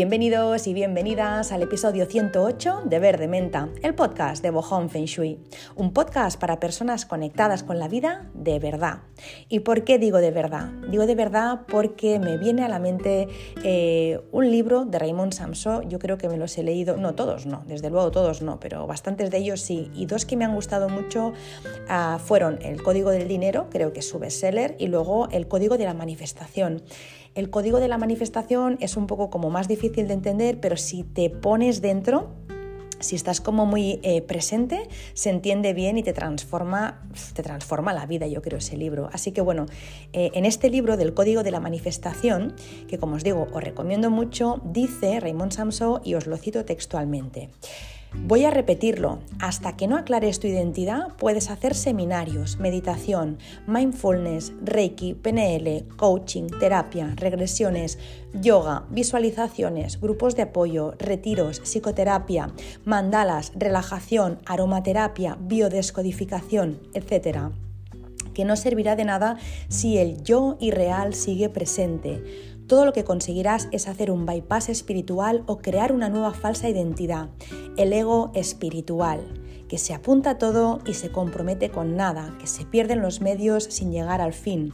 Bienvenidos y bienvenidas al episodio 108 de Verde Menta, el podcast de Bohong Feng Shui, un podcast para personas conectadas con la vida de verdad. ¿Y por qué digo de verdad? Digo de verdad porque me viene a la mente eh, un libro de Raymond Samson, yo creo que me los he leído, no todos no, desde luego todos no, pero bastantes de ellos sí, y dos que me han gustado mucho uh, fueron El Código del Dinero, creo que es su bestseller, y luego El Código de la Manifestación. El código de la manifestación es un poco como más difícil de entender, pero si te pones dentro, si estás como muy eh, presente, se entiende bien y te transforma, te transforma la vida, yo creo, ese libro. Así que bueno, eh, en este libro del Código de la Manifestación, que como os digo, os recomiendo mucho, dice Raymond Samson y os lo cito textualmente. Voy a repetirlo. Hasta que no aclares tu identidad, puedes hacer seminarios, meditación, mindfulness, reiki, PNL, coaching, terapia, regresiones, yoga, visualizaciones, grupos de apoyo, retiros, psicoterapia, mandalas, relajación, aromaterapia, biodescodificación, etc. Que no servirá de nada si el yo irreal sigue presente todo lo que conseguirás es hacer un bypass espiritual o crear una nueva falsa identidad, el ego espiritual, que se apunta a todo y se compromete con nada, que se pierden los medios sin llegar al fin.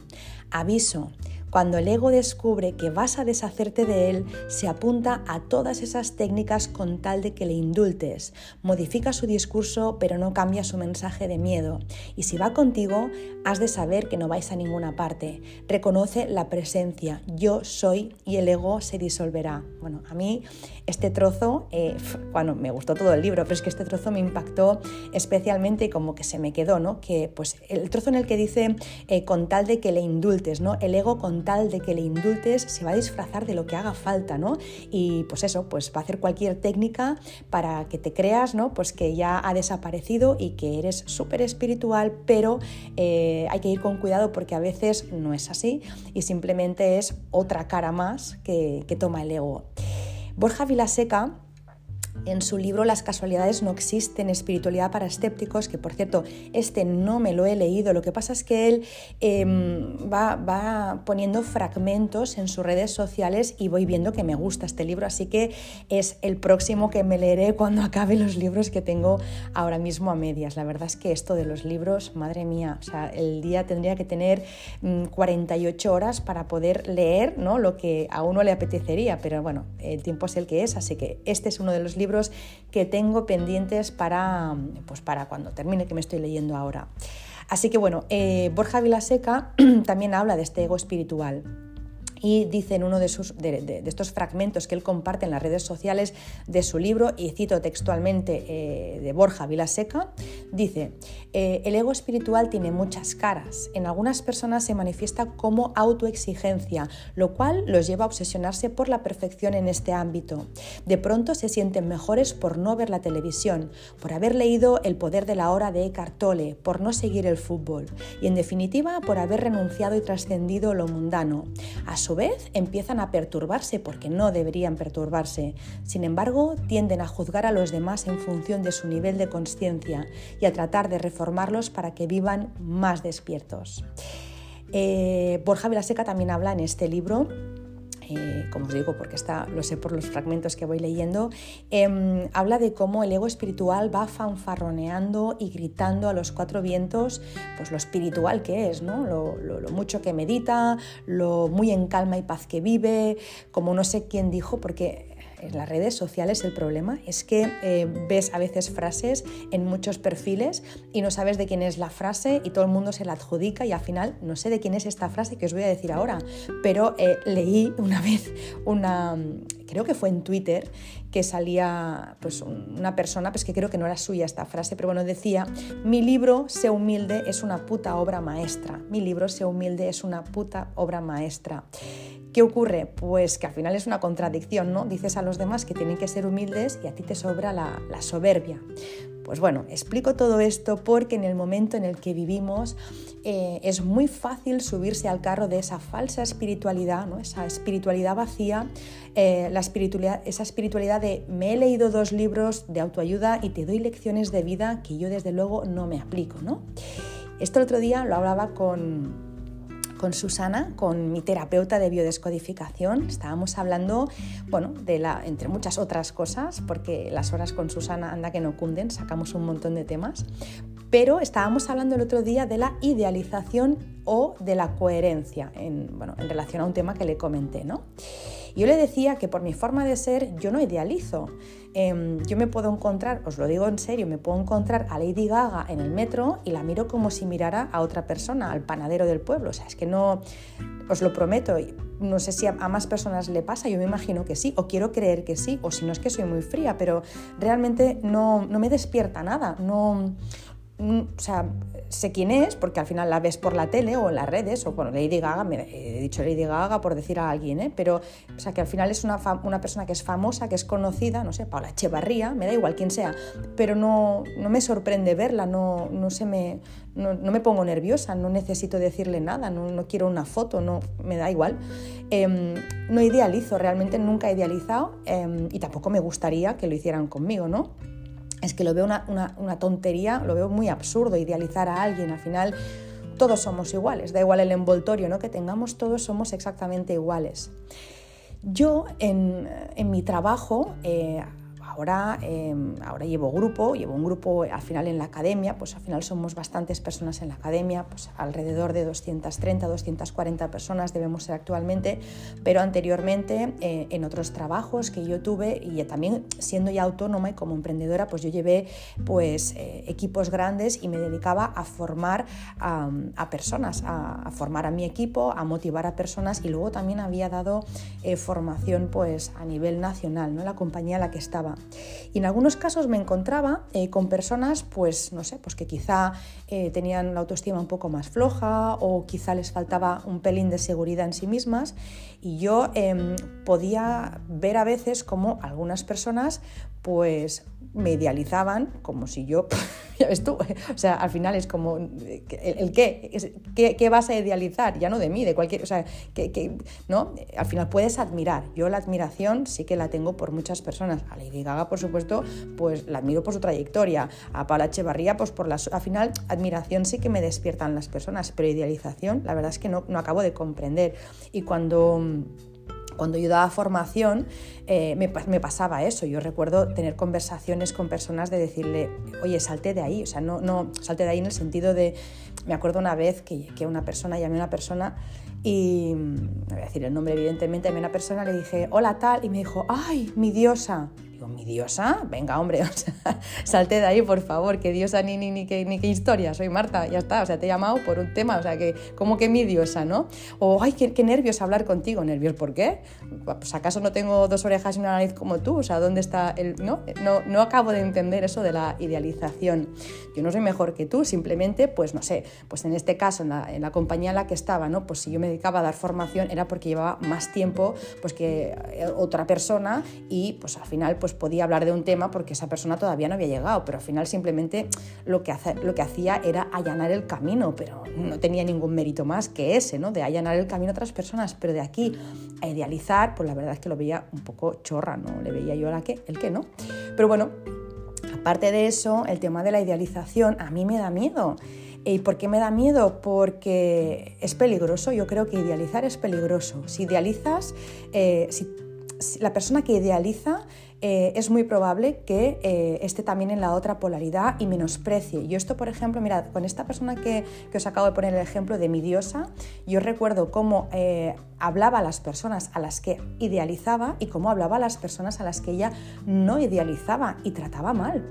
Aviso, cuando el ego descubre que vas a deshacerte de él, se apunta a todas esas técnicas con tal de que le indultes. Modifica su discurso, pero no cambia su mensaje de miedo. Y si va contigo, has de saber que no vais a ninguna parte. Reconoce la presencia, yo soy y el ego se disolverá. Bueno, a mí este trozo, eh, bueno, me gustó todo el libro, pero es que este trozo me impactó especialmente como que se me quedó, ¿no? Que pues el trozo en el que dice eh, con tal de que le indultes, ¿no? El ego con de que le indultes se va a disfrazar de lo que haga falta, ¿no? Y pues eso, pues va a hacer cualquier técnica para que te creas, ¿no? Pues que ya ha desaparecido y que eres súper espiritual, pero eh, hay que ir con cuidado porque a veces no es así y simplemente es otra cara más que, que toma el ego. Borja Vilaseca en su libro Las casualidades no existen, espiritualidad para escépticos, que por cierto, este no me lo he leído, lo que pasa es que él em, va, poniendo fragmentos en sus redes sociales y voy viendo que me gusta este libro, así que es el próximo que me leeré cuando acabe los libros que tengo ahora mismo a medias. La verdad es que esto de los libros, madre mía, o sea, el día tendría que tener 48 mm, horas para poder leer ¿no? lo que a uno le apetecería, pero bueno, el tiempo es el que es, así que este es uno de los libros que tengo pendientes para, pues para cuando termine, que me estoy leyendo ahora. Así que bueno, eh, Borja Vilaseca también habla de este ego espiritual. Y dice en uno de, sus, de, estos fragmentos que él comparte en las redes sociales de su libro, y cito textualmente eh, de Borja Vilaseca, dice, eh, el ego espiritual tiene muchas caras. En algunas personas se manifiesta como autoexigencia, lo cual los lleva a obsesionarse por la perfección en este ámbito. De pronto se sienten mejores por no ver la televisión, por haber leído El poder de la hora de Eckhart Tolle, por no seguir el fútbol y en definitiva por haber renunciado y trascendido lo mundano su vez empiezan a perturbarse porque no deberían perturbarse. Sin embargo, tienden a juzgar a los demás en función de su nivel de conciencia y a tratar de reformarlos para que vivan más despiertos. Eh, Borja Vilaseca también habla en este libro eh, como os digo, porque está, lo sé por los fragmentos que voy leyendo, em, habla de cómo el ego espiritual va fanfarroneando y gritando a los cuatro vientos, pues lo espiritual que es, ¿no? lo, lo mucho que medita, lo muy en calma y paz que vive, como no sé quién dijo, porque en las redes sociales el problema es que eh, ves a veces frases en muchos perfiles y no sabes de quién es la frase y todo el mundo se la adjudica y al final no sé de quién es esta frase que os voy a decir ahora, pero eh, leí una vez una, creo que fue en Twitter, que salía pues una persona, pues que creo que no era suya esta frase, pero bueno, decía, mi libro, Sé humilde, es una puta obra maestra. Mi libro, Sé humilde, es una puta obra maestra. ¿Qué ocurre? Pues que al final es una contradicción, ¿no? Dices a los demás que tienen que ser humildes y a ti te sobra la, soberbia. Pues bueno, explico todo esto porque en el momento en el que vivimos eh, es muy fácil subirse al carro de esa falsa espiritualidad, ¿no? esa espiritualidad vacía, eh, la espiritualidad, esa espiritualidad de me he leído dos libros de autoayuda y te doy lecciones de vida que yo desde luego no me aplico. ¿no? Esto el otro día lo hablaba con, con Susana, con mi terapeuta de biodescodificación. Estábamos hablando, bueno, de la, entre muchas otras cosas, porque las horas con Susana anda que no cunden, sacamos un montón de temas. Pero estábamos hablando el otro día de la idealización o de la coherencia en, bueno, en relación a un tema que le comenté, ¿no? Yo le decía que por mi forma de ser yo no idealizo. Em, yo me puedo encontrar, os lo digo en serio, me puedo encontrar a Lady Gaga en el metro y la miro como si mirara a otra persona, al panadero del pueblo. O sea, es que no, os lo prometo, no sé si a, más personas le pasa, yo me imagino que sí, o quiero creer que sí, o si no es que soy muy fría, pero realmente no, no me despierta nada, no o sea, sé quién es porque al final la ves por la tele o en las redes, o bueno, Lady Gaga, me he dicho Lady Gaga por decir a alguien, ¿eh? pero o sea, que al final es una, una, persona que es famosa, que es conocida, no sé, Paula Echevarría, me da igual quién sea, pero no, no me sorprende verla, no, no, se me, no, me pongo nerviosa, no necesito decirle nada, no, no quiero una foto, no, me da igual. Em, no idealizo, realmente nunca he idealizado em, y tampoco me gustaría que lo hicieran conmigo, ¿no? Es que lo veo una, tontería, lo veo muy absurdo idealizar a alguien. Al final todos somos iguales, da igual el envoltorio ¿no? que tengamos, todos somos exactamente iguales. Yo en, mi trabajo eh, Ahora, em, ahora llevo grupo, llevo un grupo al final en la academia, pues al final somos bastantes personas en la academia, pues alrededor de 230, 240 personas debemos ser actualmente, pero anteriormente eh, en otros trabajos que yo tuve y también siendo ya autónoma y como emprendedora, pues yo llevé pues eh, equipos grandes y me dedicaba a formar a, personas, a, formar a mi equipo, a motivar a personas y luego también había dado eh, formación pues a nivel nacional, ¿no? la compañía en la que estaba. Y en algunos casos me encontraba eh, con personas, pues no sé, pues que quizá eh, tenían la autoestima un poco más floja o quizá les faltaba un pelín de seguridad en sí mismas. Y yo em, podía ver a veces como algunas personas pues me idealizaban como si yo, ya ves tú, o sea, al final es como, ¿el, qué? qué? vas a idealizar? Ya no de mí, de cualquier, o sea, que, ¿no? Al final puedes admirar. Yo la admiración sí que la tengo por muchas personas. A Lady Gaga, por supuesto, pues la admiro por su trayectoria. A Paula Echevarría, pues por la... Al final, admiración sí que me despiertan las personas, pero idealización, la verdad es que no, no acabo de comprender. Y cuando cuando yo daba formación eh, me, pasaba eso. Yo recuerdo tener conversaciones con personas de decirle, oye, salte de ahí. O sea, no, no salte de ahí en el sentido de, me acuerdo una vez que, que una persona, llamé a una persona y, no voy a decir el nombre evidentemente, llamé a una persona, le dije, hola tal, y me dijo, ay, mi diosa. Digo, ¿mi diosa? Venga, hombre, o sea, salte de ahí, por favor, que diosa ni, ni, ni, qué, ni qué historia, soy Marta, ya está, o sea, te he llamado por un tema, o sea, que como que mi diosa, ¿no? O, ay, qué, qué nervios hablar contigo, nervios, ¿por qué? Pues acaso no tengo dos orejas y una nariz como tú, o sea, ¿dónde está el...? No, no, no acabo de entender eso de la idealización. Yo no soy mejor que tú, simplemente, pues no sé, pues en este caso, en la, en la compañía en la que estaba, ¿no? Pues si yo me dedicaba a dar formación era porque llevaba más tiempo pues que eh, otra persona y pues al final, pues pues podía hablar de un tema porque esa persona todavía no había llegado, pero al final simplemente lo que, lo que hacía era allanar el camino, pero no tenía ningún mérito más que ese, ¿no? De allanar el camino a otras personas, pero de aquí a idealizar, pues la verdad es que lo veía un poco chorra, ¿no? Le veía yo a la que, el que no. Pero bueno, aparte de eso, el tema de la idealización a mí me da miedo. ¿Y por qué me da miedo? Porque es peligroso. Yo creo que idealizar es peligroso. Si idealizas, eh, si la persona que idealiza eh, es muy probable que eh, esté también en la otra polaridad y menosprecie. Yo esto, por ejemplo, mirad, con esta persona que, os acabo de poner el ejemplo de mi diosa, yo recuerdo cómo eh, hablaba a las personas a las que idealizaba y cómo hablaba a las personas a las que ella no idealizaba y trataba mal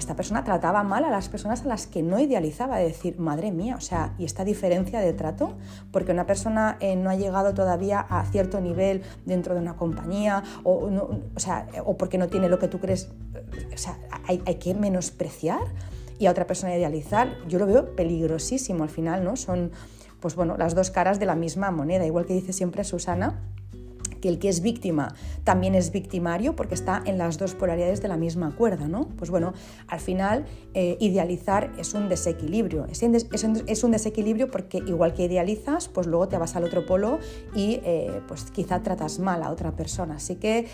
esta persona trataba mal a las personas a las que no idealizaba, de decir, madre mía, o sea, ¿y esta diferencia de trato? Porque una persona eh, no ha llegado todavía a cierto nivel dentro de una compañía, o, o, sea, o porque no tiene lo que tú crees, o sea, hay, hay que menospreciar y a otra persona idealizar, yo lo veo peligrosísimo al final, ¿no? Son, pues bueno, las dos caras de la misma moneda, igual que dice siempre Susana, que el que es víctima también es victimario porque está en las dos polaridades de la misma cuerda, ¿no? Pues bueno, al final eh, idealizar es un desequilibrio, es, un desequilibrio porque igual que idealizas, pues luego te vas al otro polo y eh, pues quizá tratas mal a otra persona. Así que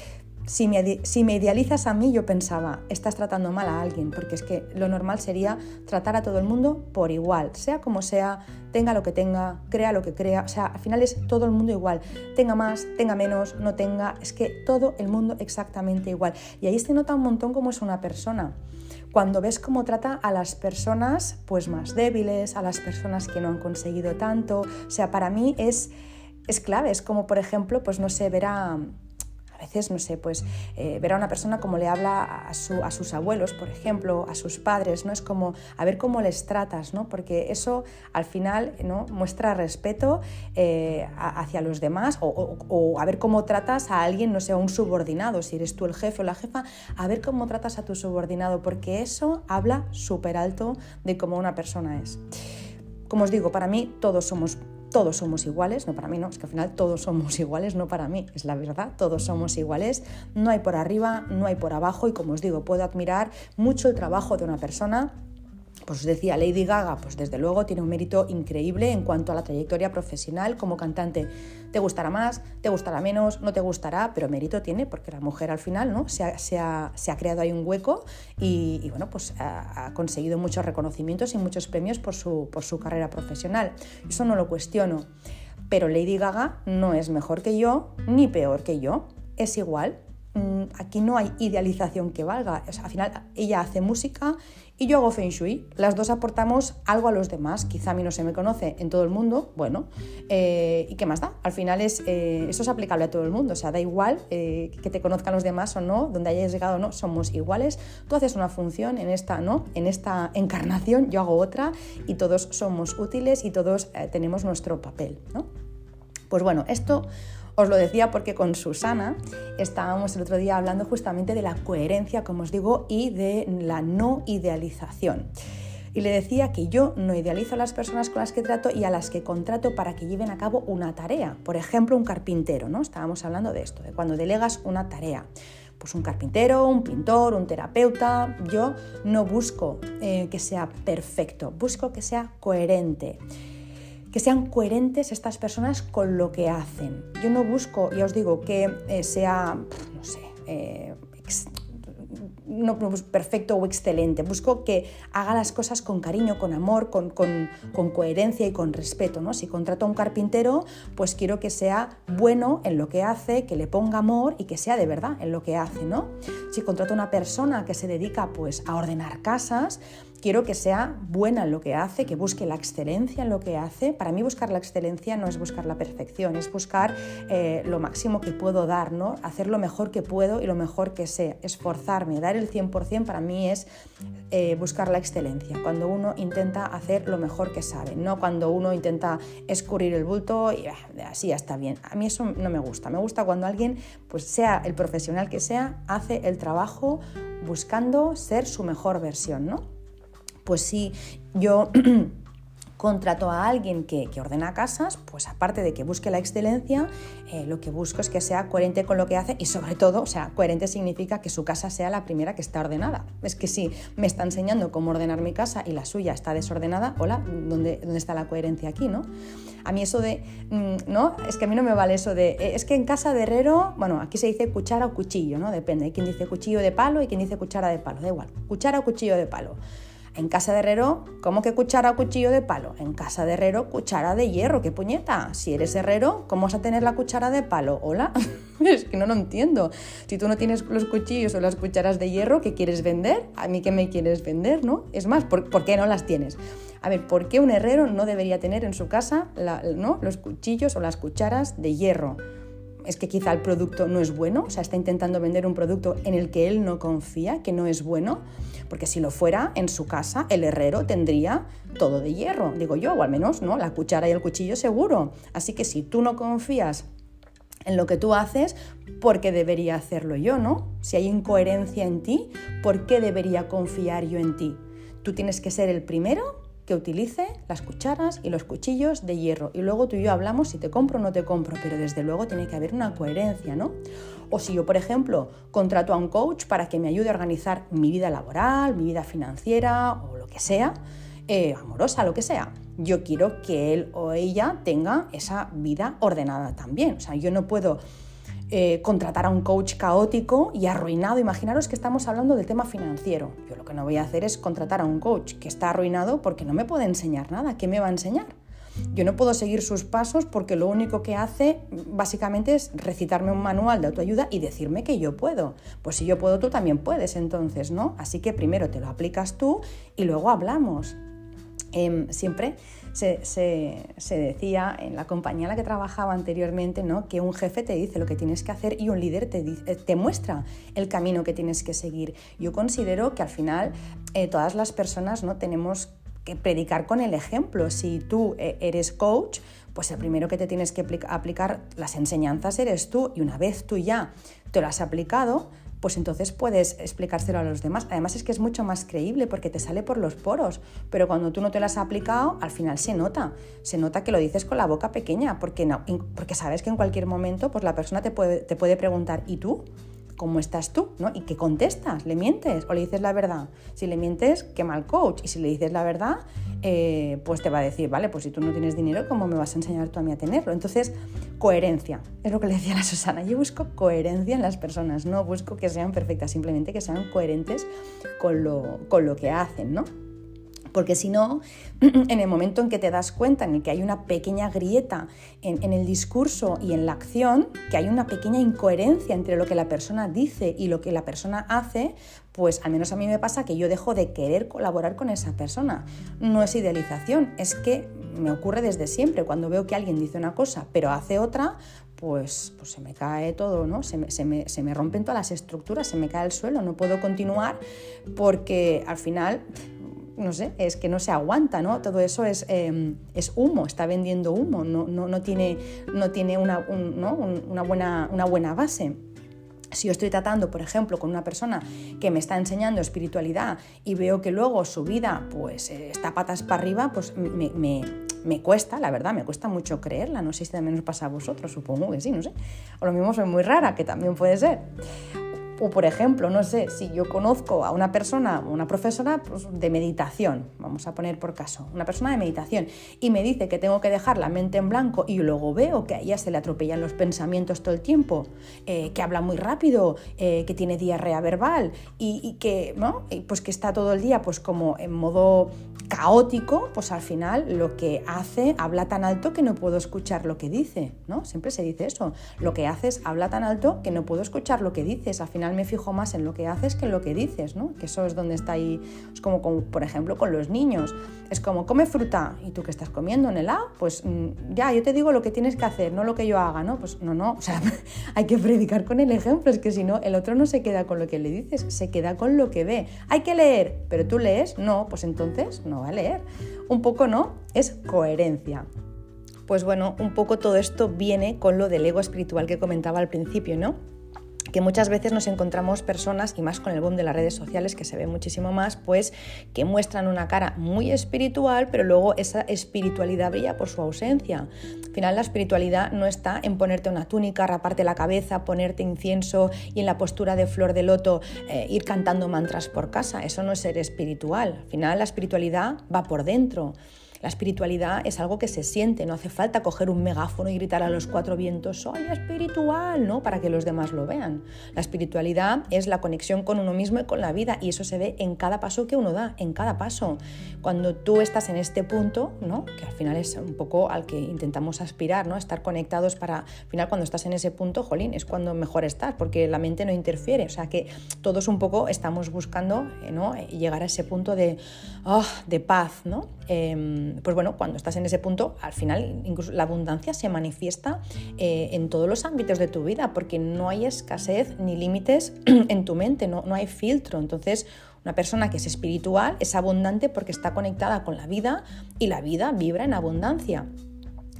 si me, idealizas a mí, yo pensaba, estás tratando mal a alguien, porque es que lo normal sería tratar a todo el mundo por igual, sea como sea, tenga lo que tenga, crea lo que crea, o sea, al final es todo el mundo igual, tenga más, tenga menos, no tenga, es que todo el mundo exactamente igual. Y ahí se nota un montón cómo es una persona. Cuando ves cómo trata a las personas pues más débiles, a las personas que no han conseguido tanto, o sea, para mí es, es clave, es como por ejemplo, pues no sé, ver a a veces, no sé, pues eh, ver a una persona como le habla a, sus abuelos, por ejemplo, a sus padres, ¿no? Es como a ver cómo les tratas, ¿no? Porque eso al final ¿no? muestra respeto eh, hacia los demás o, a ver cómo tratas a alguien, no sé, a un subordinado, si eres tú el jefe o la jefa, a ver cómo tratas a tu subordinado, porque eso habla súper alto de cómo una persona es. Como os digo, para mí todos somos todos somos iguales, no para mí, no, es que al final todos somos iguales, no para mí, es la verdad, todos somos iguales, no hay por arriba, no hay por abajo y como os digo, puedo admirar mucho el trabajo de una persona pues os decía, Lady Gaga, pues desde luego tiene un mérito increíble en cuanto a la trayectoria profesional como cantante. Te gustará más, te gustará menos, no te gustará, pero mérito tiene porque la mujer al final ¿no? se, ha, creado ahí un hueco y, bueno, pues ha, ha, conseguido muchos reconocimientos y muchos premios por su, por su carrera profesional. Eso no lo cuestiono. Pero Lady Gaga no es mejor que yo ni peor que yo. Es igual, mm, aquí no hay idealización que valga. O sea, al final ella hace música y yo hago Feng Shui. Las dos aportamos algo a los demás. Quizá a mí no se me conoce en todo el mundo, bueno, eh, ¿y qué más da? Al final es, eh, eso es aplicable a todo el mundo, o sea, da igual eh, que te conozcan los demás o no, donde hayas llegado o no, somos iguales. Tú haces una función en esta, ¿no? En esta encarnación, yo hago otra y todos somos útiles y todos tenemos nuestro papel, ¿no? Pues bueno, esto os lo decía porque con Susana estábamos el otro día hablando justamente de la coherencia, como os digo, y de la no idealización. Y le decía que yo no idealizo a las personas con las que trato y a las que contrato para que lleven a cabo una tarea. Por ejemplo, un carpintero, ¿no? Estábamos hablando de esto, de cuando delegas una tarea pues un carpintero, un pintor, un terapeuta. Yo no busco eh, que sea perfecto, busco que sea coherente que sean coherentes estas personas con lo que hacen. Yo no busco, ya os digo, que eh, sea, no sé, eh, no, perfecto o excelente. Busco que haga las cosas con cariño, con amor, con, coherencia y con respeto. ¿no? Si contrato a un carpintero, pues quiero que sea bueno en lo que hace, que le ponga amor y que sea de verdad en lo que hace. ¿no? Si contrato a una persona que se dedica pues, a ordenar casas, quiero que sea buena en lo que hace, que busque la excelencia en lo que hace. Para mí buscar la excelencia no es buscar la perfección, es buscar eh, lo máximo que puedo dar, ¿no? hacer lo mejor que puedo y lo mejor que sé, esforzarme, dar el 100% para mí es eh, buscar la excelencia, cuando uno intenta hacer lo mejor que sabe, no cuando uno intenta escurrir el bulto y ah, así ya está bien. A mí eso no me gusta, me gusta cuando alguien, pues sea el profesional que sea, hace el trabajo buscando ser su mejor versión, ¿no? Pues si yo contrato a alguien que, ordena casas, pues aparte de que busque la excelencia, eh, lo que busco es que sea coherente con lo que hace y sobre todo, o sea, coherente significa que su casa sea la primera que está ordenada. Es que si me está enseñando cómo ordenar mi casa y la suya está desordenada, hola, ¿dónde, dónde está la coherencia aquí, no? A mí eso de, mm, no, es que a mí no me vale eso de, eh, es que en casa de herrero, bueno, aquí se dice cuchara o cuchillo, ¿no? Depende, hay quien dice cuchillo de palo y quien dice cuchara de palo, da igual, cuchara o cuchillo de palo. En casa de herrero, ¿cómo que cuchara o cuchillo de palo? En casa de herrero, cuchara de hierro, qué puñeta. Si eres herrero, ¿cómo vas a tener la cuchara de palo? Hola, es que no lo entiendo. Si tú no tienes los cuchillos o las cucharas de hierro, ¿qué quieres vender? A mí qué me quieres vender, ¿no? Es más, ¿por, qué no las tienes? A ver, ¿por qué un herrero no debería tener en su casa los cuchillos o las cucharas de hierro? Es que quizá el producto no es bueno, o sea, está intentando vender un producto en el que él no confía, que no es bueno, porque si lo fuera, en su casa el herrero tendría todo de hierro, digo yo, o al menos, ¿no? La cuchara y el cuchillo seguro. Así que si tú no confías en lo que tú haces, ¿por qué debería hacerlo yo, no? Si hay incoherencia en ti, ¿por qué debería confiar yo en ti? Tú tienes que ser el primero que utilice las cucharas y los cuchillos de hierro. Y luego tú y yo hablamos si te compro o no te compro, pero desde luego tiene que haber una coherencia, ¿no? O si yo, por ejemplo, contrato a un coach para que me ayude a organizar mi vida laboral, mi vida financiera o lo que sea, eh, amorosa, lo que sea. Yo quiero que él o ella tenga esa vida ordenada también. O sea, yo no puedo eh, contratar a un coach caótico y arruinado. Imaginaros que estamos hablando del tema financiero. Yo lo que no voy a hacer es contratar a un coach que está arruinado porque no me puede enseñar nada. ¿Qué me va a enseñar? Yo no puedo seguir sus pasos porque lo único que hace básicamente es recitarme un manual de autoayuda y decirme que yo puedo. Pues si yo puedo, tú también puedes entonces, ¿no? Así que primero te lo aplicas tú y luego hablamos. Em, siempre se, decía en la compañía en la que trabajaba anteriormente ¿no? que un jefe te dice lo que tienes que hacer y un líder te, eh, muestra el camino que tienes que seguir. Yo considero que al final eh, todas las personas ¿no? tenemos que predicar con el ejemplo. Si tú eh, eres coach, pues el primero que te tienes que aplicar las enseñanzas eres tú y una vez tú ya te lo has aplicado, pues entonces puedes explicárselo a los demás. Además es que es mucho más creíble porque te sale por los poros, pero cuando tú no te lo has aplicado, al final se nota, se nota que lo dices con la boca pequeña, porque, no, porque sabes que en cualquier momento pues la persona te puede, te puede preguntar, ¿y tú? ¿Cómo estás tú? ¿no? ¿Y qué contestas? ¿Le mientes o le dices la verdad? Si le mientes, qué mal coach. Y si le dices la verdad, eh, pues te va a decir, vale, pues si tú no tienes dinero, ¿cómo me vas a enseñar tú a mí a tenerlo? Entonces, coherencia. Es lo que le decía la Susana. Yo busco coherencia en las personas, no busco que sean perfectas, simplemente que sean coherentes con lo, con lo que hacen, ¿no? Porque si no, en el momento en que te das cuenta en que hay una pequeña grieta en, el discurso y en la acción, que hay una pequeña incoherencia entre lo que la persona dice y lo que la persona hace, pues al menos a mí me pasa que yo dejo de querer colaborar con esa persona. No es idealización, es que me ocurre desde siempre. Cuando veo que alguien dice una cosa pero hace otra, pues, pues se me cae todo, ¿no? Se me, se, me, se me rompen todas las estructuras, se me cae el suelo, no puedo continuar porque al final no sé, es que no se aguanta, ¿no? Todo eso es, em, es humo, está vendiendo humo, no, no, no tiene, no tiene una, una, buena, una buena base. Si yo estoy tratando, por ejemplo, con una persona que me está enseñando espiritualidad y veo que luego su vida pues eh, está patas para arriba, pues me, me, me, cuesta, la verdad, me cuesta mucho creerla. No sé si también os pasa a vosotros, supongo que sí, no sé. O lo mismo soy muy rara, que también puede ser. O por ejemplo, no sé, si yo conozco a una persona, una profesora pues, de meditación, vamos a poner por caso, una persona de meditación, y me dice que tengo que dejar la mente en blanco y luego veo que a ella se le atropellan los pensamientos todo el tiempo, eh, que habla muy rápido, eh, que tiene diarrea verbal y, que, ¿no? pues que está todo el día pues como en modo caótico, pues al final lo que hace habla tan alto que no puedo escuchar lo que dice, ¿no? Siempre se dice eso, lo que haces habla tan alto que no puedo escuchar lo que dices, al final me fijo más en lo que haces que en lo que dices, ¿no? Que eso es donde está ahí, es como, por ejemplo con los niños, es como come fruta y tú que estás comiendo en el A, pues mm, ya, yo te digo lo que tienes que hacer, no lo que yo haga, ¿no? Pues no, no, o sea, hay que predicar con el ejemplo, es que si no, el otro no se queda con lo que le dices, se queda con lo que ve. Hay que leer, pero tú lees, no, pues entonces no va a leer. Un poco, ¿no? Es coherencia. Pues bueno, un poco todo esto viene con lo del ego espiritual que comentaba al principio, ¿no? Que muchas veces nos encontramos personas, y más con el boom de las redes sociales, que se ve muchísimo más, pues que muestran una cara muy espiritual, pero luego esa espiritualidad brilla por su ausencia. Al final la espiritualidad no está en ponerte una túnica, raparte la cabeza, ponerte incienso y en la postura de flor de loto eh, ir cantando mantras por casa. Eso no es ser espiritual. Al final la espiritualidad va por dentro. La espiritualidad es algo que se siente, no hace falta coger un megáfono y gritar a los cuatro vientos, soy espiritual, ¿no? Para que los demás lo vean. La espiritualidad es la conexión con uno mismo y con la vida y eso se ve en cada paso que uno da, en cada paso. Cuando tú estás en este punto, ¿no? Que al final es un poco al que intentamos aspirar, ¿no? Estar conectados para, al final cuando estás en ese punto, jolín, es cuando mejor estás, porque la mente no interfiere, o sea que todos un poco estamos buscando, ¿no? Llegar a ese punto de, oh, de paz, ¿no? Em, pues bueno, cuando estás en ese punto, al final incluso la abundancia se manifiesta eh, en todos los ámbitos de tu vida, porque no hay escasez ni límites en tu mente, no, no hay filtro. Entonces, una persona que es espiritual es abundante porque está conectada con la vida y la vida vibra en abundancia.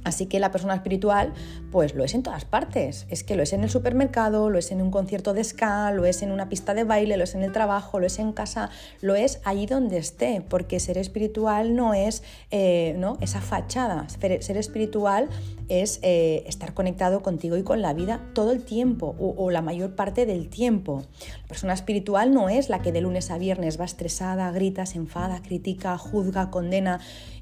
Así que la persona espiritual, pues lo es en todas partes. Es que lo es en el supermercado, lo es en un concierto de ska, lo es en una pista de baile, lo es en el trabajo, lo es en casa, lo es allí donde esté, porque ser espiritual no es eh, ¿no? esa fachada. Ser espiritual es eh, estar conectado contigo y con la vida todo el tiempo o, o, la mayor parte del tiempo. La persona espiritual no es la que de lunes a viernes va estresada, grita, se enfada, critica, juzga, condena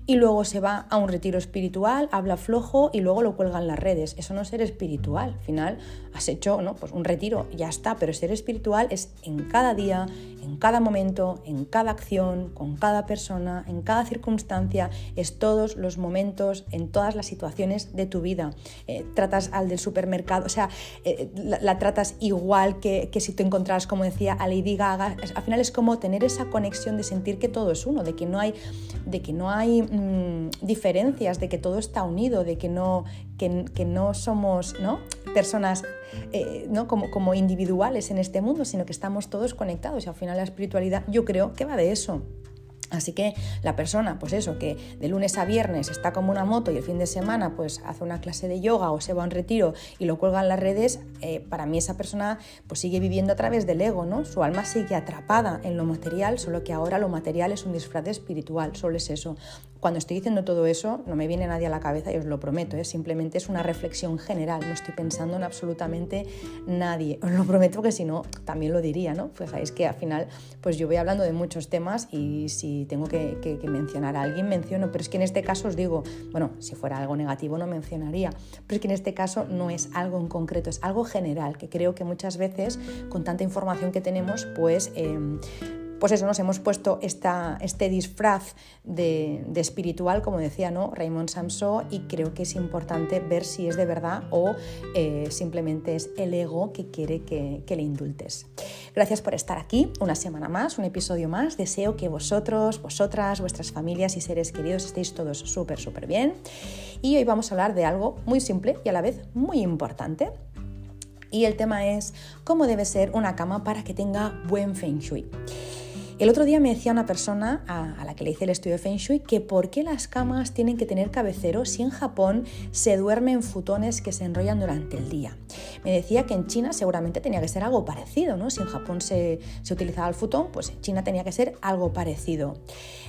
y luego se va a un retiro espiritual, habla flojo y luego lo cuelga en las redes. Eso no es ser espiritual. Al final has hecho ¿no? pues un retiro, ya está, pero ser espiritual es en cada día, en cada momento, en cada acción, con cada persona, en cada circunstancia, es todos los momentos, en todas las situaciones de tu vida. Eh, tratas al del supermercado, o sea, eh, la, tratas igual que, que, si te encontraras, como decía, a Lady Gaga. Al final es como tener esa conexión de sentir que todo es uno, de que no hay, de que no hay mm, diferencias, de que todo está unido, de que no, que, no somos ¿no? personas eh, ¿no? como, como individuales en este mundo, sino que estamos todos conectados y al final la espiritualidad yo creo que va de eso. Así que la persona, pues eso, que de lunes a viernes está como una moto y el fin de semana pues hace una clase de yoga o se va a un retiro y lo cuelga en las redes, eh, para mí esa persona pues sigue viviendo a través del ego, ¿no? Su alma sigue atrapada en lo material, solo que ahora lo material es un disfraz espiritual, solo es eso. Cuando estoy diciendo todo eso, no me viene nadie a la cabeza y os lo prometo, ¿eh? simplemente es una reflexión general, no estoy pensando en absolutamente nadie, os lo prometo porque si no, también lo diría, ¿no? Pues sabéis que al final, pues yo voy hablando de muchos temas y si tengo que, mencionar a alguien, menciono, pero es que en este caso os digo, bueno, si fuera algo negativo no mencionaría, pero es que en este caso no es algo en concreto, es algo general, que creo que muchas veces con tanta información que tenemos, pues... Em, pues eso, nos hemos puesto esta, este disfraz de, espiritual, como decía ¿no? Raymond Samso, y creo que es importante ver si es de verdad o eh, simplemente es el ego que quiere que, que le indultes. Gracias por estar aquí, una semana más, un episodio más. Deseo que vosotros, vosotras, vuestras familias y seres queridos estéis todos súper, súper bien. Y hoy vamos a hablar de algo muy simple y a la vez muy importante. Y el tema es cómo debe ser una cama para que tenga buen feng shui. El otro día me decía una persona a, la que le hice el estudio de Feng Shui que por qué las camas tienen que tener cabecero si en Japón se duerme en futones que se enrollan durante el día. Me decía que en China seguramente tenía que ser algo parecido, ¿no? Si en Japón se, utilizaba el futón, pues en China tenía que ser algo parecido.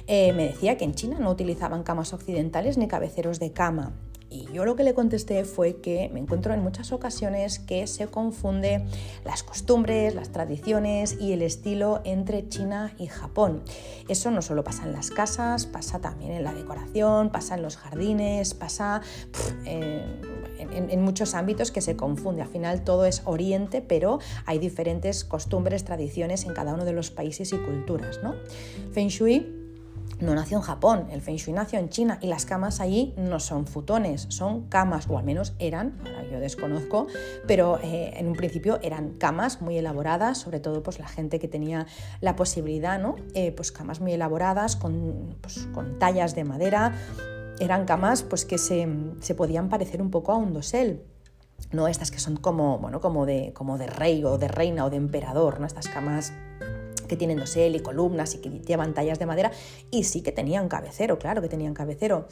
Eh, me decía que en China no utilizaban camas occidentales ni cabeceros de cama. Y yo lo que le contesté fue que me encuentro en muchas ocasiones que se confunde las costumbres, las tradiciones y el estilo entre China y Japón. Eso no solo pasa en las casas, pasa también en la decoración, pasa en los jardines, pasa en, muchos ámbitos que se confunde. Al final todo es oriente, pero hay diferentes costumbres, tradiciones en cada uno de los países y culturas. ¿no? Feng Shui no nació en Japón, el Feng Shui nació en China y las camas allí no son futones, son camas, o al menos eran, ahora yo desconozco, pero eh, en un principio eran camas muy elaboradas, sobre todo pues la gente que tenía la posibilidad, ¿no? Eh, pues camas muy elaboradas con, pues, con, tallas de madera, eran camas pues que se, se podían parecer un poco a un dosel, no estas que son como, bueno, como de, como de rey o de reina o de emperador, ¿no? estas camas que tienen dosel y columnas y que llevan tallas de madera y sí que tenían cabecero, claro que tenían cabecero.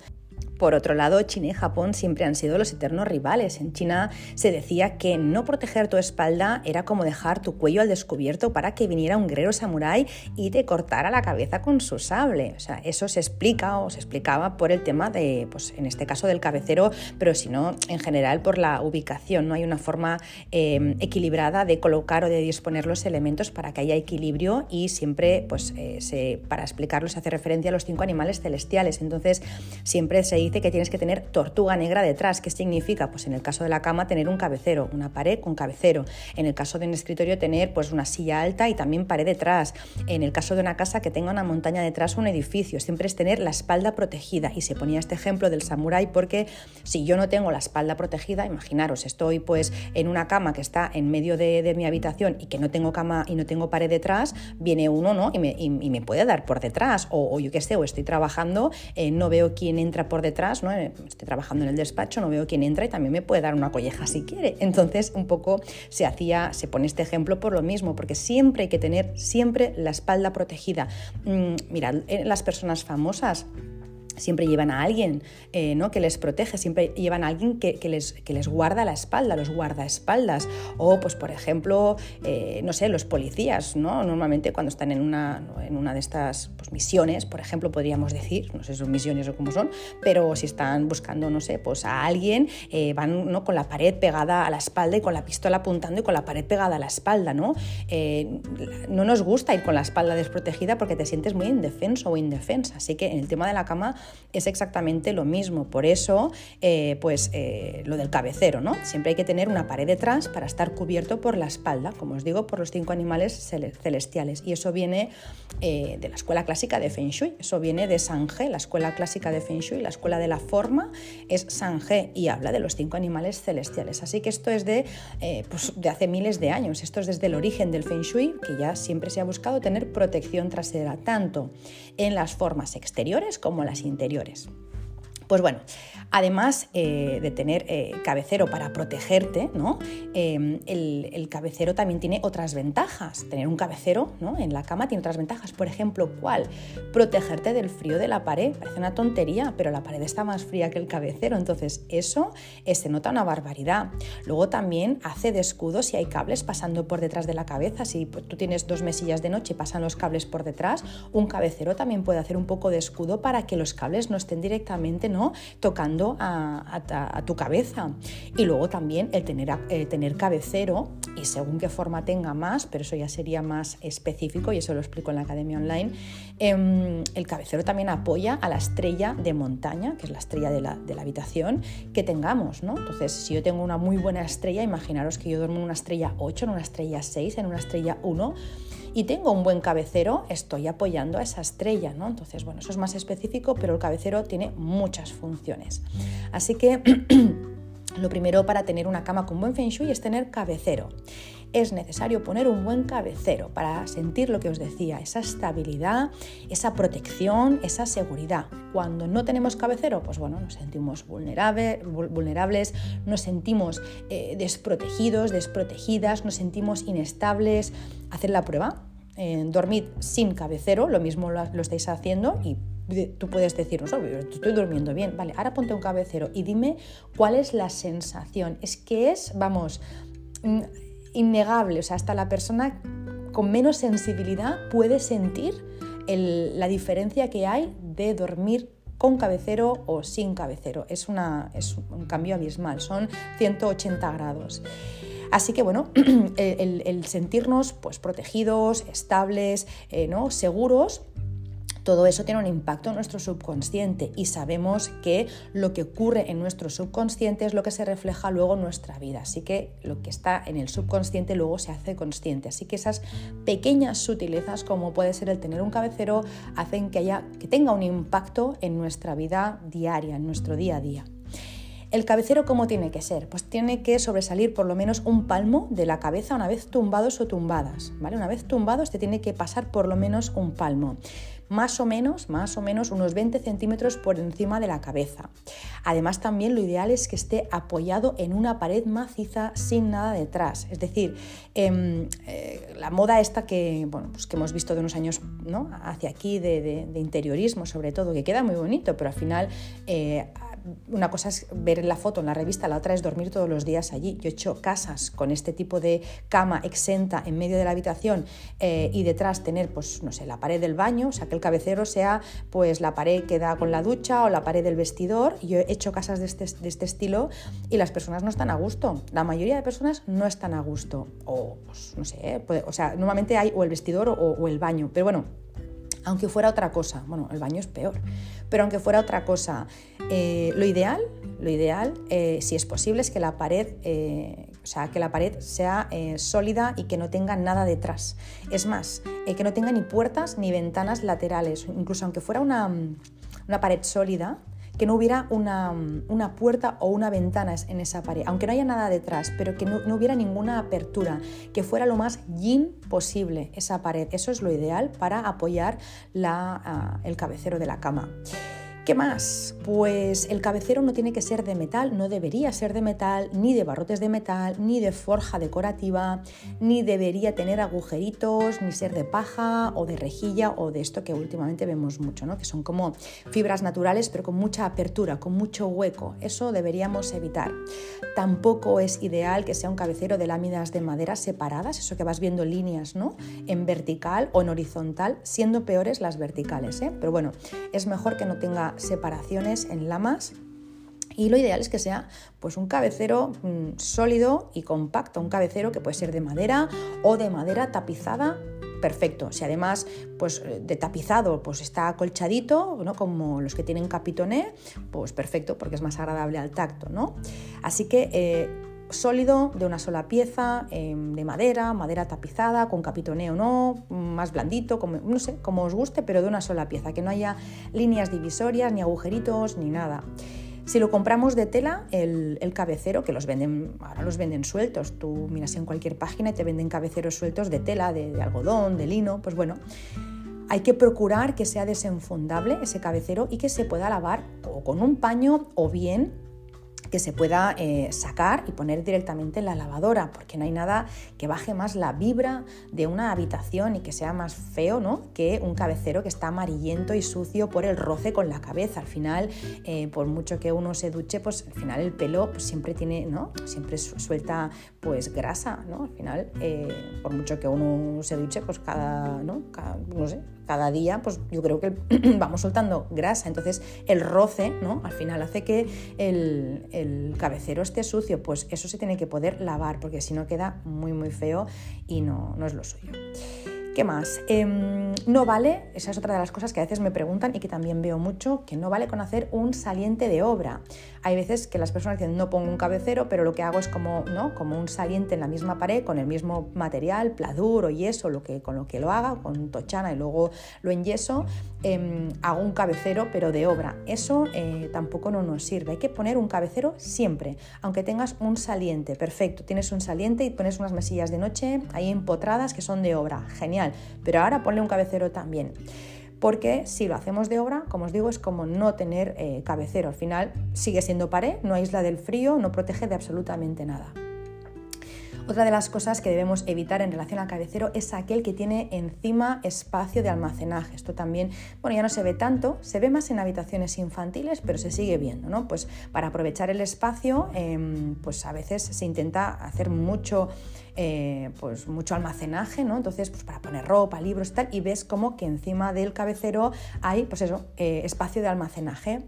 Por otro lado, China y Japón siempre han sido los eternos rivales. En China se decía que no proteger tu espalda era como dejar tu cuello al descubierto para que viniera un guerrero samurái y te cortara la cabeza con su sable. O sea, eso se explica o se explicaba por el tema de, pues en este caso del cabecero, pero si no, en general por la ubicación. No hay una forma eh, equilibrada de colocar o de disponer los elementos para que haya equilibrio y siempre, pues, eh, para explicarlo se hace referencia a los cinco animales celestiales. Entonces, siempre se dice que tienes que tener tortuga negra detrás. ¿Qué significa? Pues en el caso de la cama tener un cabecero, una pared con cabecero. En el caso de un escritorio tener pues una silla alta y también pared detrás. En el caso de una casa que tenga una montaña detrás o un edificio, siempre es tener la espalda protegida. Y se ponía este ejemplo del samurái porque si yo no tengo la espalda protegida, imaginaros, estoy pues en una cama que está en medio de, mi habitación y que no tengo cama y no tengo pared detrás, viene uno ¿no? y, me, y, me puede dar por detrás. O, yo qué sé, o estoy trabajando, eh, no veo quién entra por detrás ¿no? Eh, estoy trabajando en el despacho, no veo quién entra y también me puede dar una colleja si quiere. Entonces, un poco se hacía, se pone este ejemplo por lo mismo, porque siempre hay que tener siempre la espalda protegida. Mm, mirad, eh, las personas famosas siempre llevan a alguien eh, ¿no? que les protege, siempre llevan a alguien que, les, que, les, guarda la espalda, los guardaespaldas. O, pues, por ejemplo, eh, no sé, los policías, ¿no? Normalmente cuando están en una, en una de estas pues, misiones, por ejemplo, podríamos decir, no sé si son misiones o cómo son, pero si están buscando, no sé, pues a alguien, eh, van ¿no? con la pared pegada a la espalda y con la pistola apuntando y con la pared pegada a la espalda, ¿no? no nos gusta ir con la espalda desprotegida porque te sientes muy indefenso o indefensa. Así que en el tema de la cama es exactamente lo mismo. Por eso, eh, pues eh, lo del cabecero, ¿no? Siempre hay que tener una pared detrás para estar cubierto por la espalda, como os digo, por los cinco animales celestiales. Y eso viene eh, de la escuela clásica de Feng Shui, eso viene de Sange, la escuela clásica de Feng Shui, la escuela de la forma es Sange y habla de los cinco animales celestiales. Así que esto es de, pues, de hace miles de años, esto es desde el origen del Feng Shui, que ya siempre se ha buscado tener protección trasera, tanto en las formas exteriores como las interiores. Pues bueno, además eh, de tener eh, cabecero para protegerte, ¿no? Em, el, cabecero también tiene otras ventajas. Tener un cabecero ¿no? en la cama tiene otras ventajas. Por ejemplo, ¿cuál? Protegerte del frío de la pared. Parece una tontería, pero la pared está más fría que el cabecero. Entonces, eso eh, se nota una barbaridad. Luego también hace de escudo si hay cables pasando por detrás de la cabeza. Si tú tienes dos mesillas de noche y pasan los cables por detrás, un cabecero también puede hacer un poco de escudo para que los cables no estén directamente ¿no? tocando a, tu cabeza. Y luego también el tener, tener cabecero, y según qué forma tenga más, pero eso ya sería más específico y eso lo explico en la academia online, em, el cabecero también apoya a la estrella de montaña, que es la estrella de la, de la habitación, que tengamos. ¿no? Entonces, si yo tengo una muy buena estrella, imaginaros que yo duermo en una estrella 8, en una estrella 6, en una estrella 1, y tengo un buen cabecero, estoy apoyando a esa estrella, ¿no? Entonces, bueno, eso es más específico, pero el cabecero tiene muchas funciones. Así que lo primero para tener una cama con buen feng shui es tener cabecero. Es necesario poner un buen cabecero para sentir lo que os decía, esa estabilidad, esa protección, esa seguridad. Cuando no tenemos cabecero, pues bueno, nos sentimos vulnerables, nos sentimos eh, desprotegidos, desprotegidas, nos sentimos inestables. Hacer la prueba, eh, dormid sin cabecero, lo mismo lo, estáis haciendo y tú puedes decirnos, oh, estoy durmiendo bien, vale, ahora ponte un cabecero y dime cuál es la sensación. Es que es, vamos, mm, innegable, o sea, hasta la persona con menos sensibilidad puede sentir la diferencia que hay de dormir con cabecero o sin cabecero. Es, una, es un cambio abismal, son 180 grados. Así que bueno, el, sentirnos pues, protegidos, estables, eh, ¿no? seguros, todo eso tiene un impacto en nuestro subconsciente y sabemos que lo que ocurre en nuestro subconsciente es lo que se refleja luego en nuestra vida. Así que lo que está en el subconsciente luego se hace consciente. Así que esas pequeñas sutilezas como puede ser el tener un cabecero hacen que, haya, que tenga un impacto en nuestra vida diaria, en nuestro día a día. El cabecero, ¿cómo tiene que ser? Pues tiene que sobresalir por lo menos un palmo de la cabeza una vez tumbados o tumbadas. ¿vale? Una vez tumbados te tiene que pasar por lo menos un palmo más o menos, más o menos unos 20 centímetros por encima de la cabeza. Además, también lo ideal es que esté apoyado en una pared maciza sin nada detrás. Es decir, em, eh, la moda esta que, bueno, pues que hemos visto de unos años ¿no? hacia aquí, de, interiorismo sobre todo, que queda muy bonito, pero al final eh, una cosa es ver la foto en la revista, la otra es dormir todos los días allí. Yo he hecho casas con este tipo de cama exenta en medio de la habitación eh, y detrás tener, pues, no sé, la pared del baño, o sea, que el cabecero sea, pues, la pared que da con la ducha o la pared del vestidor. Yo he hecho casas de este, de este estilo y las personas no están a gusto. La mayoría de personas no están a gusto. O, pues, no sé, o sea, normalmente hay o el vestidor o el baño. Pero bueno, aunque fuera otra cosa, bueno, el baño es peor, pero aunque fuera otra cosa, eh, lo ideal, lo ideal, eh, si es posible, es que la pared, eh, o sea, que la pared sea sólida y que no tenga nada detrás. Es más, que no tenga ni puertas ni ventanas laterales, incluso aunque fuera una, una pared sólida, que no hubiera una, puerta o una ventana en esa pared, aunque no haya nada detrás, pero que no, hubiera ninguna apertura, que fuera lo más yin posible esa pared. Eso es lo ideal para apoyar ah, el cabecero de la cama. ¿Qué más? Pues el cabecero no tiene que ser de metal, no debería ser de metal, ni de barrotes de metal, ni de forja decorativa, ni debería tener agujeritos, ni ser de paja o de rejilla o de esto que últimamente vemos mucho, ¿no? que son como fibras naturales pero con mucha apertura, con mucho hueco. Eso deberíamos evitar. Tampoco es ideal que sea un cabecero de láminas de madera separadas, eso que vas viendo líneas ¿no? en vertical o en horizontal, siendo peores las verticales. ¿eh? Pero bueno, es mejor que no tenga separaciones en lamas y lo ideal es que sea pues un cabecero mm, sólido y compacto, un cabecero que puede ser de madera o de madera tapizada perfecto. Si además pues, de tapizado pues, está acolchadito, ¿no? como los que tienen capitoné, pues perfecto, porque es más agradable al tacto. ¿no? Así que eh, sólido, de una sola pieza, em, de madera, madera tapizada, con capitoneo no, más blandito, como, no sé, como os guste, pero de una sola pieza, que no haya líneas divisorias, ni agujeritos, ni nada. Si lo compramos de tela, el, cabecero, que los venden, ahora los venden sueltos, tú miras en cualquier página y te venden cabeceros sueltos de tela, de, algodón, de lino, pues bueno, hay que procurar que sea desenfundable ese cabecero y que se pueda lavar o con un paño o bien que se pueda eh, sacar y poner directamente en la lavadora, porque no hay nada que baje más la vibra de una habitación y que sea más feo ¿no? que un cabecero que está amarillento y sucio por el roce con la cabeza. Al final, eh, por mucho que uno se duche, pues al final el pelo pues, siempre tiene, ¿no? Siempre suelta pues grasa, ¿no? Al final, eh, por mucho que uno se duche, pues cada, ¿no? Cada, día, pues yo creo que vamos soltando grasa. Entonces el roce, ¿no? Al final hace que el, cabecero esté sucio. Pues eso se tiene que poder lavar, porque si no queda muy, muy feo y no, no es lo suyo. ¿Qué más? Em, no vale, esa es otra de las cosas que a veces me preguntan y que también veo mucho, que no vale con hacer un saliente de obra. Hay veces que las personas dicen no pongo un cabecero, pero lo que hago es como, ¿no? como un saliente en la misma pared con el mismo material, pladur o yeso, lo que, con lo que lo haga, con tochana y luego lo enyeso, eh, hago un cabecero pero de obra. Eso eh, tampoco no nos sirve. Hay que poner un cabecero siempre, aunque tengas un saliente. Perfecto, tienes un saliente y pones unas mesillas de noche ahí empotradas que son de obra. Genial pero ahora ponle un cabecero también. Porque si lo hacemos de obra, como os digo, es como no tener eh, cabecero. Al final sigue siendo pared, no aísla del frío, no protege de absolutamente nada. Otra de las cosas que debemos evitar en relación al cabecero es aquel que tiene encima espacio de almacenaje. Esto también, bueno, ya no se ve tanto, se ve más en habitaciones infantiles, pero se sigue viendo, ¿no? Pues para aprovechar el espacio, em, pues a veces se intenta hacer mucho, eh, pues mucho almacenaje, ¿no? Entonces, pues para poner ropa, libros y tal, y ves como que encima del cabecero hay, pues eso, eh, espacio de almacenaje.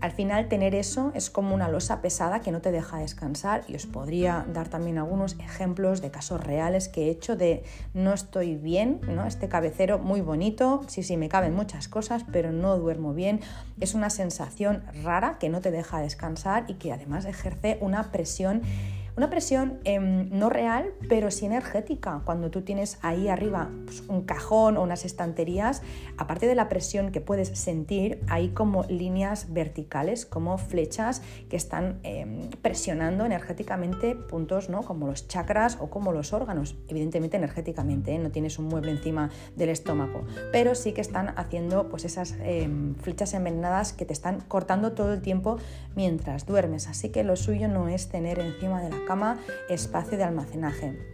Al final tener eso es como una losa pesada que no te deja descansar y os podría dar también algunos ejemplos de casos reales que he hecho de no estoy bien, ¿no? Este cabecero muy bonito, sí, sí, me caben muchas cosas, pero no duermo bien. Es una sensación rara que no te deja descansar y que además ejerce una presión una presión em, no real, pero sí energética. Cuando tú tienes ahí arriba pues, un cajón o unas estanterías, aparte de la presión que puedes sentir, hay como líneas verticales, como flechas que están em, presionando energéticamente puntos ¿no? como los chakras o como los órganos. Evidentemente energéticamente, ¿eh? no tienes un mueble encima del estómago, pero sí que están haciendo pues, esas em, flechas envenenadas que te están cortando todo el tiempo mientras duermes. Así que lo suyo no es tener encima de la cama espacio de almacenaje.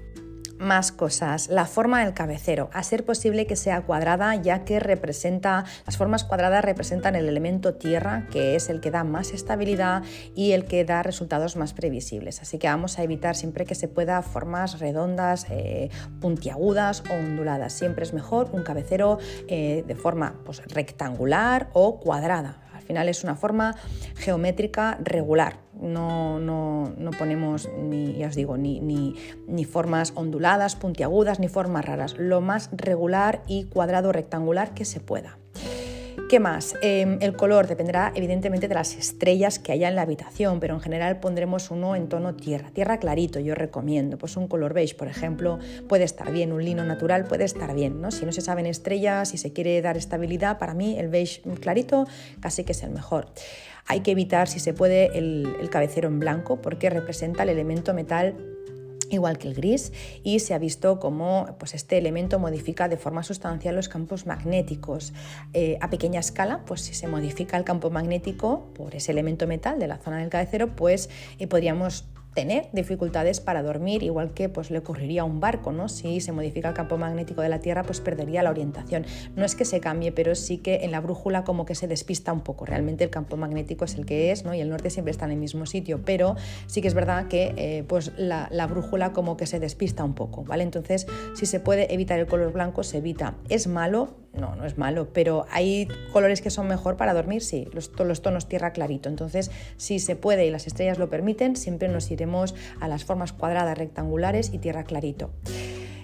Más cosas. La forma del cabecero. A ser posible que sea cuadrada, ya que representa. Las formas cuadradas representan el elemento tierra, que es el que da más estabilidad y el que da resultados más previsibles. Así que vamos a evitar siempre que se pueda formas redondas, eh, puntiagudas o onduladas. Siempre es mejor un cabecero eh, de forma pues, rectangular o cuadrada final es una forma geométrica regular. No, no, no ponemos, ni, ya os digo, ni, ni, ni, formas onduladas, puntiagudas, ni formas raras. Lo más regular y cuadrado rectangular que se pueda. ¿Qué más? Em, el color dependerá evidentemente de las estrellas que haya en la habitación, pero en general pondremos uno en tono tierra, tierra clarito, yo recomiendo. Pues un color beige, por ejemplo, puede estar bien, un lino natural puede estar bien, ¿no? Si no se saben estrellas, si se quiere dar estabilidad, para mí el beige clarito casi que es el mejor. Hay que evitar, si se puede, el, cabecero en blanco porque representa el elemento metal igual que el gris, y se ha visto cómo pues, este elemento modifica de forma sustancial los campos magnéticos. Eh, a pequeña escala, pues si se modifica el campo magnético por ese elemento metal de la zona del cabecero, pues eh, podríamos tener dificultades para dormir, igual que pues, le ocurriría a un barco, ¿no? Si se modifica el campo magnético de la Tierra, pues perdería la orientación. No es que se cambie, pero sí que en la brújula como que se despista un poco. Realmente el campo magnético es el que es, ¿no? Y el norte siempre está en el mismo sitio, pero sí que es verdad que eh, pues la, la, brújula como que se despista un poco, ¿vale? Entonces, si se puede evitar el color blanco, se evita. Es malo, no, no es malo, pero hay colores que son mejor para dormir, sí, los, los tonos tierra clarito. Entonces, si se puede y las estrellas lo permiten, siempre nos iremos a las formas cuadradas, rectangulares y tierra clarito.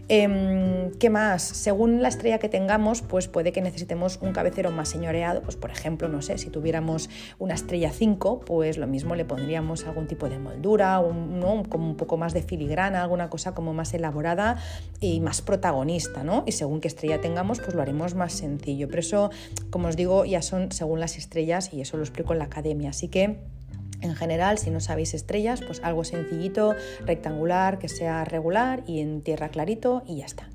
Em, ¿Qué más? Según la estrella que tengamos, pues puede que necesitemos un cabecero más señoreado. Pues por ejemplo, no sé, si tuviéramos una estrella 5, pues lo mismo le pondríamos algún tipo de moldura, un, como un poco más de filigrana, alguna cosa como más elaborada y más protagonista, ¿no? Y según qué estrella tengamos, pues lo haremos más sencillo. Pero eso, como os digo, ya son según las estrellas y eso lo explico en la academia. Así que en general, si no sabéis estrellas, pues algo sencillito, rectangular, que sea regular y en tierra clarito y ya está.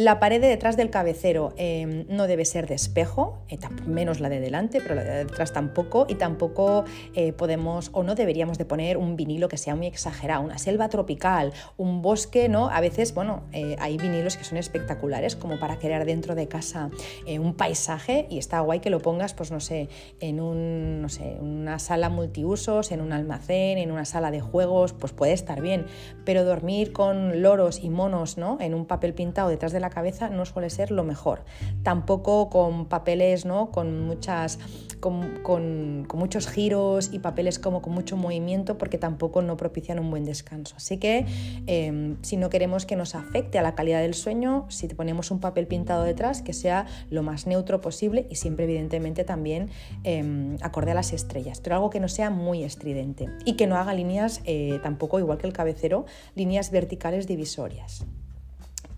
La pared de detrás del cabecero em, no debe ser de espejo, eh, menos la de delante, pero la de detrás tampoco, y tampoco eh, podemos o no deberíamos de poner un vinilo que sea muy exagerado, una selva tropical, un bosque, ¿no? A veces, bueno, eh, hay vinilos que son espectaculares como para crear dentro de casa un paisaje y está guay que lo pongas, pues no sé, en un, no sé, una sala multiusos, en un almacén, en una sala de juegos, pues puede estar bien, pero dormir con loros y monos, ¿no? En un papel pintado detrás de la cabeza no suele ser lo mejor. Tampoco con papeles, ¿no? Con muchas. Con, muchos giros y papeles como con mucho movimiento, porque tampoco no propician un buen descanso. Así que em, si no queremos que nos afecte a la calidad del sueño, si te ponemos un papel pintado detrás, que sea lo más neutro posible y siempre, evidentemente, también em, acorde a las estrellas, pero algo que no sea muy estridente y que no haga líneas eh, tampoco, igual que el cabecero, líneas verticales divisorias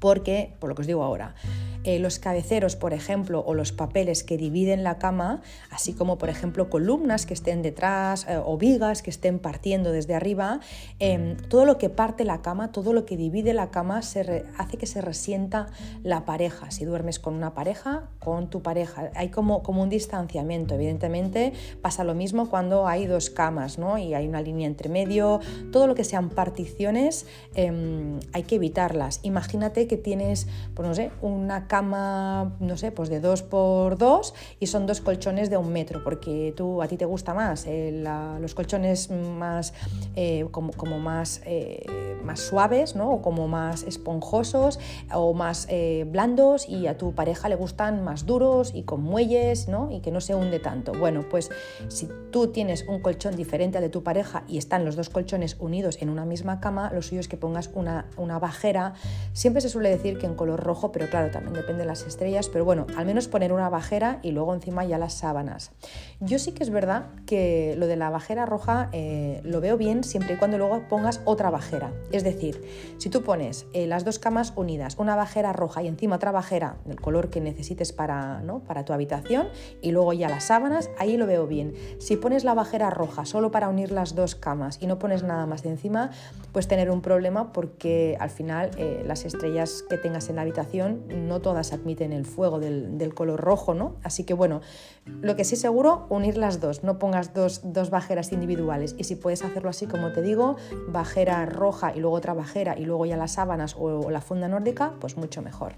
porque, por lo que os digo ahora, eh, los cabeceros, por ejemplo, o los papeles que dividen la cama, así como, por ejemplo, columnas que estén detrás eh, o vigas que estén partiendo desde arriba, em, todo lo que parte la cama, todo lo que divide la cama hace que se resienta la pareja. Si duermes con una pareja, con tu pareja, hay como, como un distanciamiento. Evidentemente pasa lo mismo cuando hay dos camas ¿no? y hay una línea entre medio. Todo lo que sean particiones em, hay que evitarlas. Imagínate que tienes, pues no sé, una cama, no sé, pues de dos por dos y son dos colchones de un metro, porque tú a ti te gusta más eh, los colchones más eh, como, como, más, eh, más suaves, ¿no? O como más esponjosos o más blandos y a tu pareja le gustan más duros y con muelles, ¿no? Y que no se hunde tanto. Bueno, pues si tú tienes un colchón diferente al de tu pareja y están los dos colchones unidos en una misma cama, lo suyo es que pongas una, una bajera. Siempre se suele decir que en color rojo, pero claro, también depende de las estrellas, pero bueno, al menos poner una bajera y luego encima ya las sábanas. Yo sí que es verdad que lo de la bajera roja eh, lo veo bien siempre y cuando luego pongas otra bajera. Es decir, si tú pones eh, las dos camas unidas, una bajera roja y encima otra bajera del color que necesites para, ¿no? para tu habitación y luego ya las sábanas, ahí lo veo bien. Si pones la bajera roja solo para unir las dos camas y no pones nada más de encima, pues tener un problema porque al final eh, las estrellas que tengas en la habitación no todas admiten el fuego del, color rojo, ¿no? Así que bueno, lo que sí seguro, unir las dos, no pongas dos, dos bajeras individuales. Y si puedes hacerlo así, como te digo, bajera roja y luego otra bajera y luego ya las sábanas o la funda nórdica, pues mucho mejor.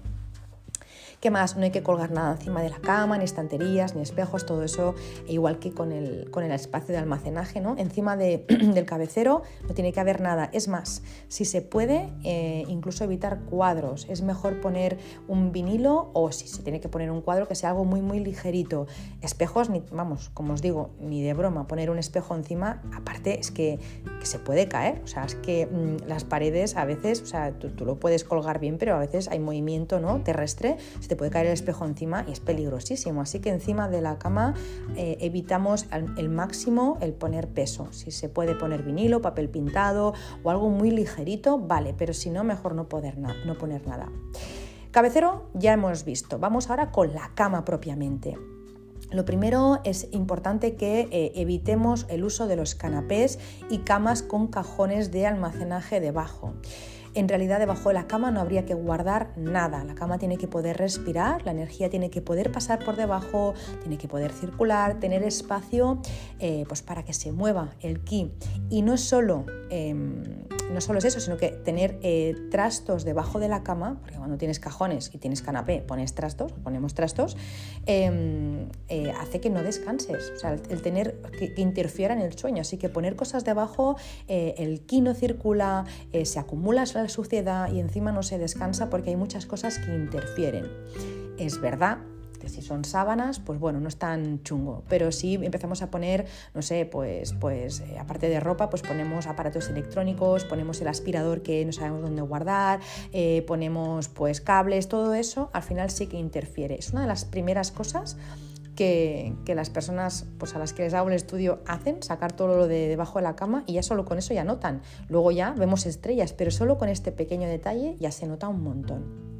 ¿Qué más? No hay que colgar nada encima de la cama, ni estanterías, ni espejos, todo eso, igual que con el, con el espacio de almacenaje, ¿no? Encima del cabecero no tiene que haber nada. Es más, si se puede, eh, incluso evitar cuadros. Es mejor poner un vinilo o si se tiene que poner un cuadro que sea algo muy, muy ligerito. Espejos, ni, vamos, como os digo, ni de broma, poner un espejo encima, aparte es que, se puede caer. O sea, es que mm, las paredes a veces, o sea, tú, tú, lo puedes colgar bien, pero a veces hay movimiento ¿no? terrestre se te puede caer el espejo encima y es peligrosísimo. Así que encima de la cama eh, evitamos el máximo el poner peso. Si se puede poner vinilo, papel pintado o algo muy ligerito, vale, pero si no, mejor no, poder no poner nada. Cabecero ya hemos visto. Vamos ahora con la cama propiamente. Lo primero es importante que eh, evitemos el uso de los canapés y camas con cajones de almacenaje debajo en realidad debajo de la cama no habría que guardar nada. La cama tiene que poder respirar, la energía tiene que poder pasar por debajo, tiene que poder circular, tener espacio eh, pues para que se mueva el ki. Y no solo, em, no solo es eso, sino que tener eh, trastos debajo de la cama, porque cuando tienes cajones y tienes canapé, pones trastos, ponemos trastos, em, eh, hace que no descanses. O sea, el, tener que, que, interfiera en el sueño. Así que poner cosas debajo, el ki no circula, se acumula suciedad y encima no se descansa porque hay muchas cosas que interfieren. Es verdad que si son sábanas, pues bueno, no es tan chungo, pero si empezamos a poner, no sé, pues, pues eh, aparte de ropa, pues ponemos aparatos electrónicos, ponemos el aspirador que no sabemos dónde guardar, eh, ponemos pues cables, todo eso, al final sí que interfiere. Es una de las primeras cosas que, las personas pues a las que les hago el estudio hacen, sacar todo lo de debajo de la cama y ya solo con eso ya notan. Luego ya vemos estrellas, pero solo con este pequeño detalle ya se nota un montón.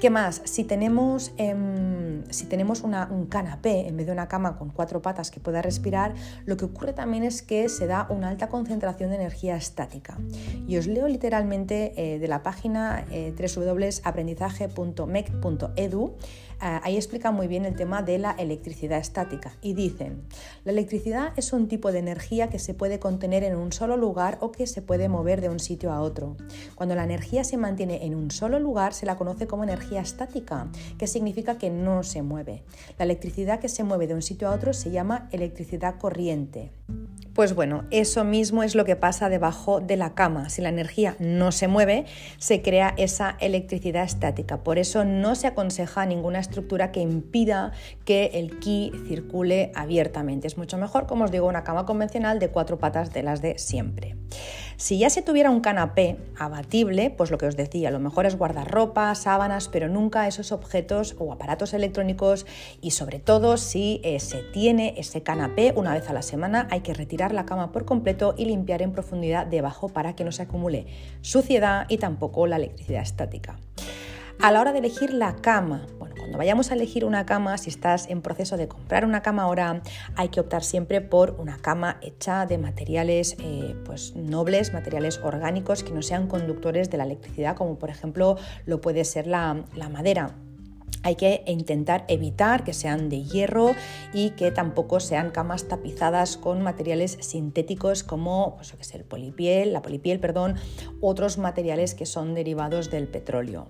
¿Qué más? Si tenemos, em, si tenemos un canapé en vez de una cama con cuatro patas que pueda respirar, lo que ocurre también es que se da una alta concentración de energía estática. Y os leo literalmente eh, de la página eh, www.aprendizaje.mec.edu ahí explica muy bien el tema de la electricidad estática y dicen, la electricidad es un tipo de energía que se puede contener en un solo lugar o que se puede mover de un sitio a otro. Cuando la energía se mantiene en un solo lugar se la conoce como energía estática, que significa que no se mueve. La electricidad que se mueve de un sitio a otro se llama electricidad corriente. Pues bueno, eso mismo es lo que pasa debajo de la cama. Si la energía no se mueve, se crea esa electricidad estática. Por eso no se aconseja ninguna estructura que impida que el ki circule abiertamente. Es mucho mejor, como os digo, una cama convencional de cuatro patas de las de siempre. Si ya se tuviera un canapé abatible, pues lo que os decía, lo mejor es guardar ropa, sábanas, pero nunca esos objetos o aparatos electrónicos y sobre todo si eh, se tiene ese canapé una vez a la semana hay que retirar la cama por completo y limpiar en profundidad debajo para que no se acumule suciedad y tampoco la electricidad estática. A la hora de elegir la cama, cuando vayamos a elegir una cama, si estás en proceso de comprar una cama ahora, hay que optar siempre por una cama hecha de materiales eh, pues, nobles, materiales orgánicos que no sean conductores de la electricidad, como por ejemplo lo puede ser la, madera hay que intentar evitar que sean de hierro y que tampoco sean camas tapizadas con materiales sintéticos como pues, el polipiel, la polipiel, perdón, otros materiales que son derivados del petróleo.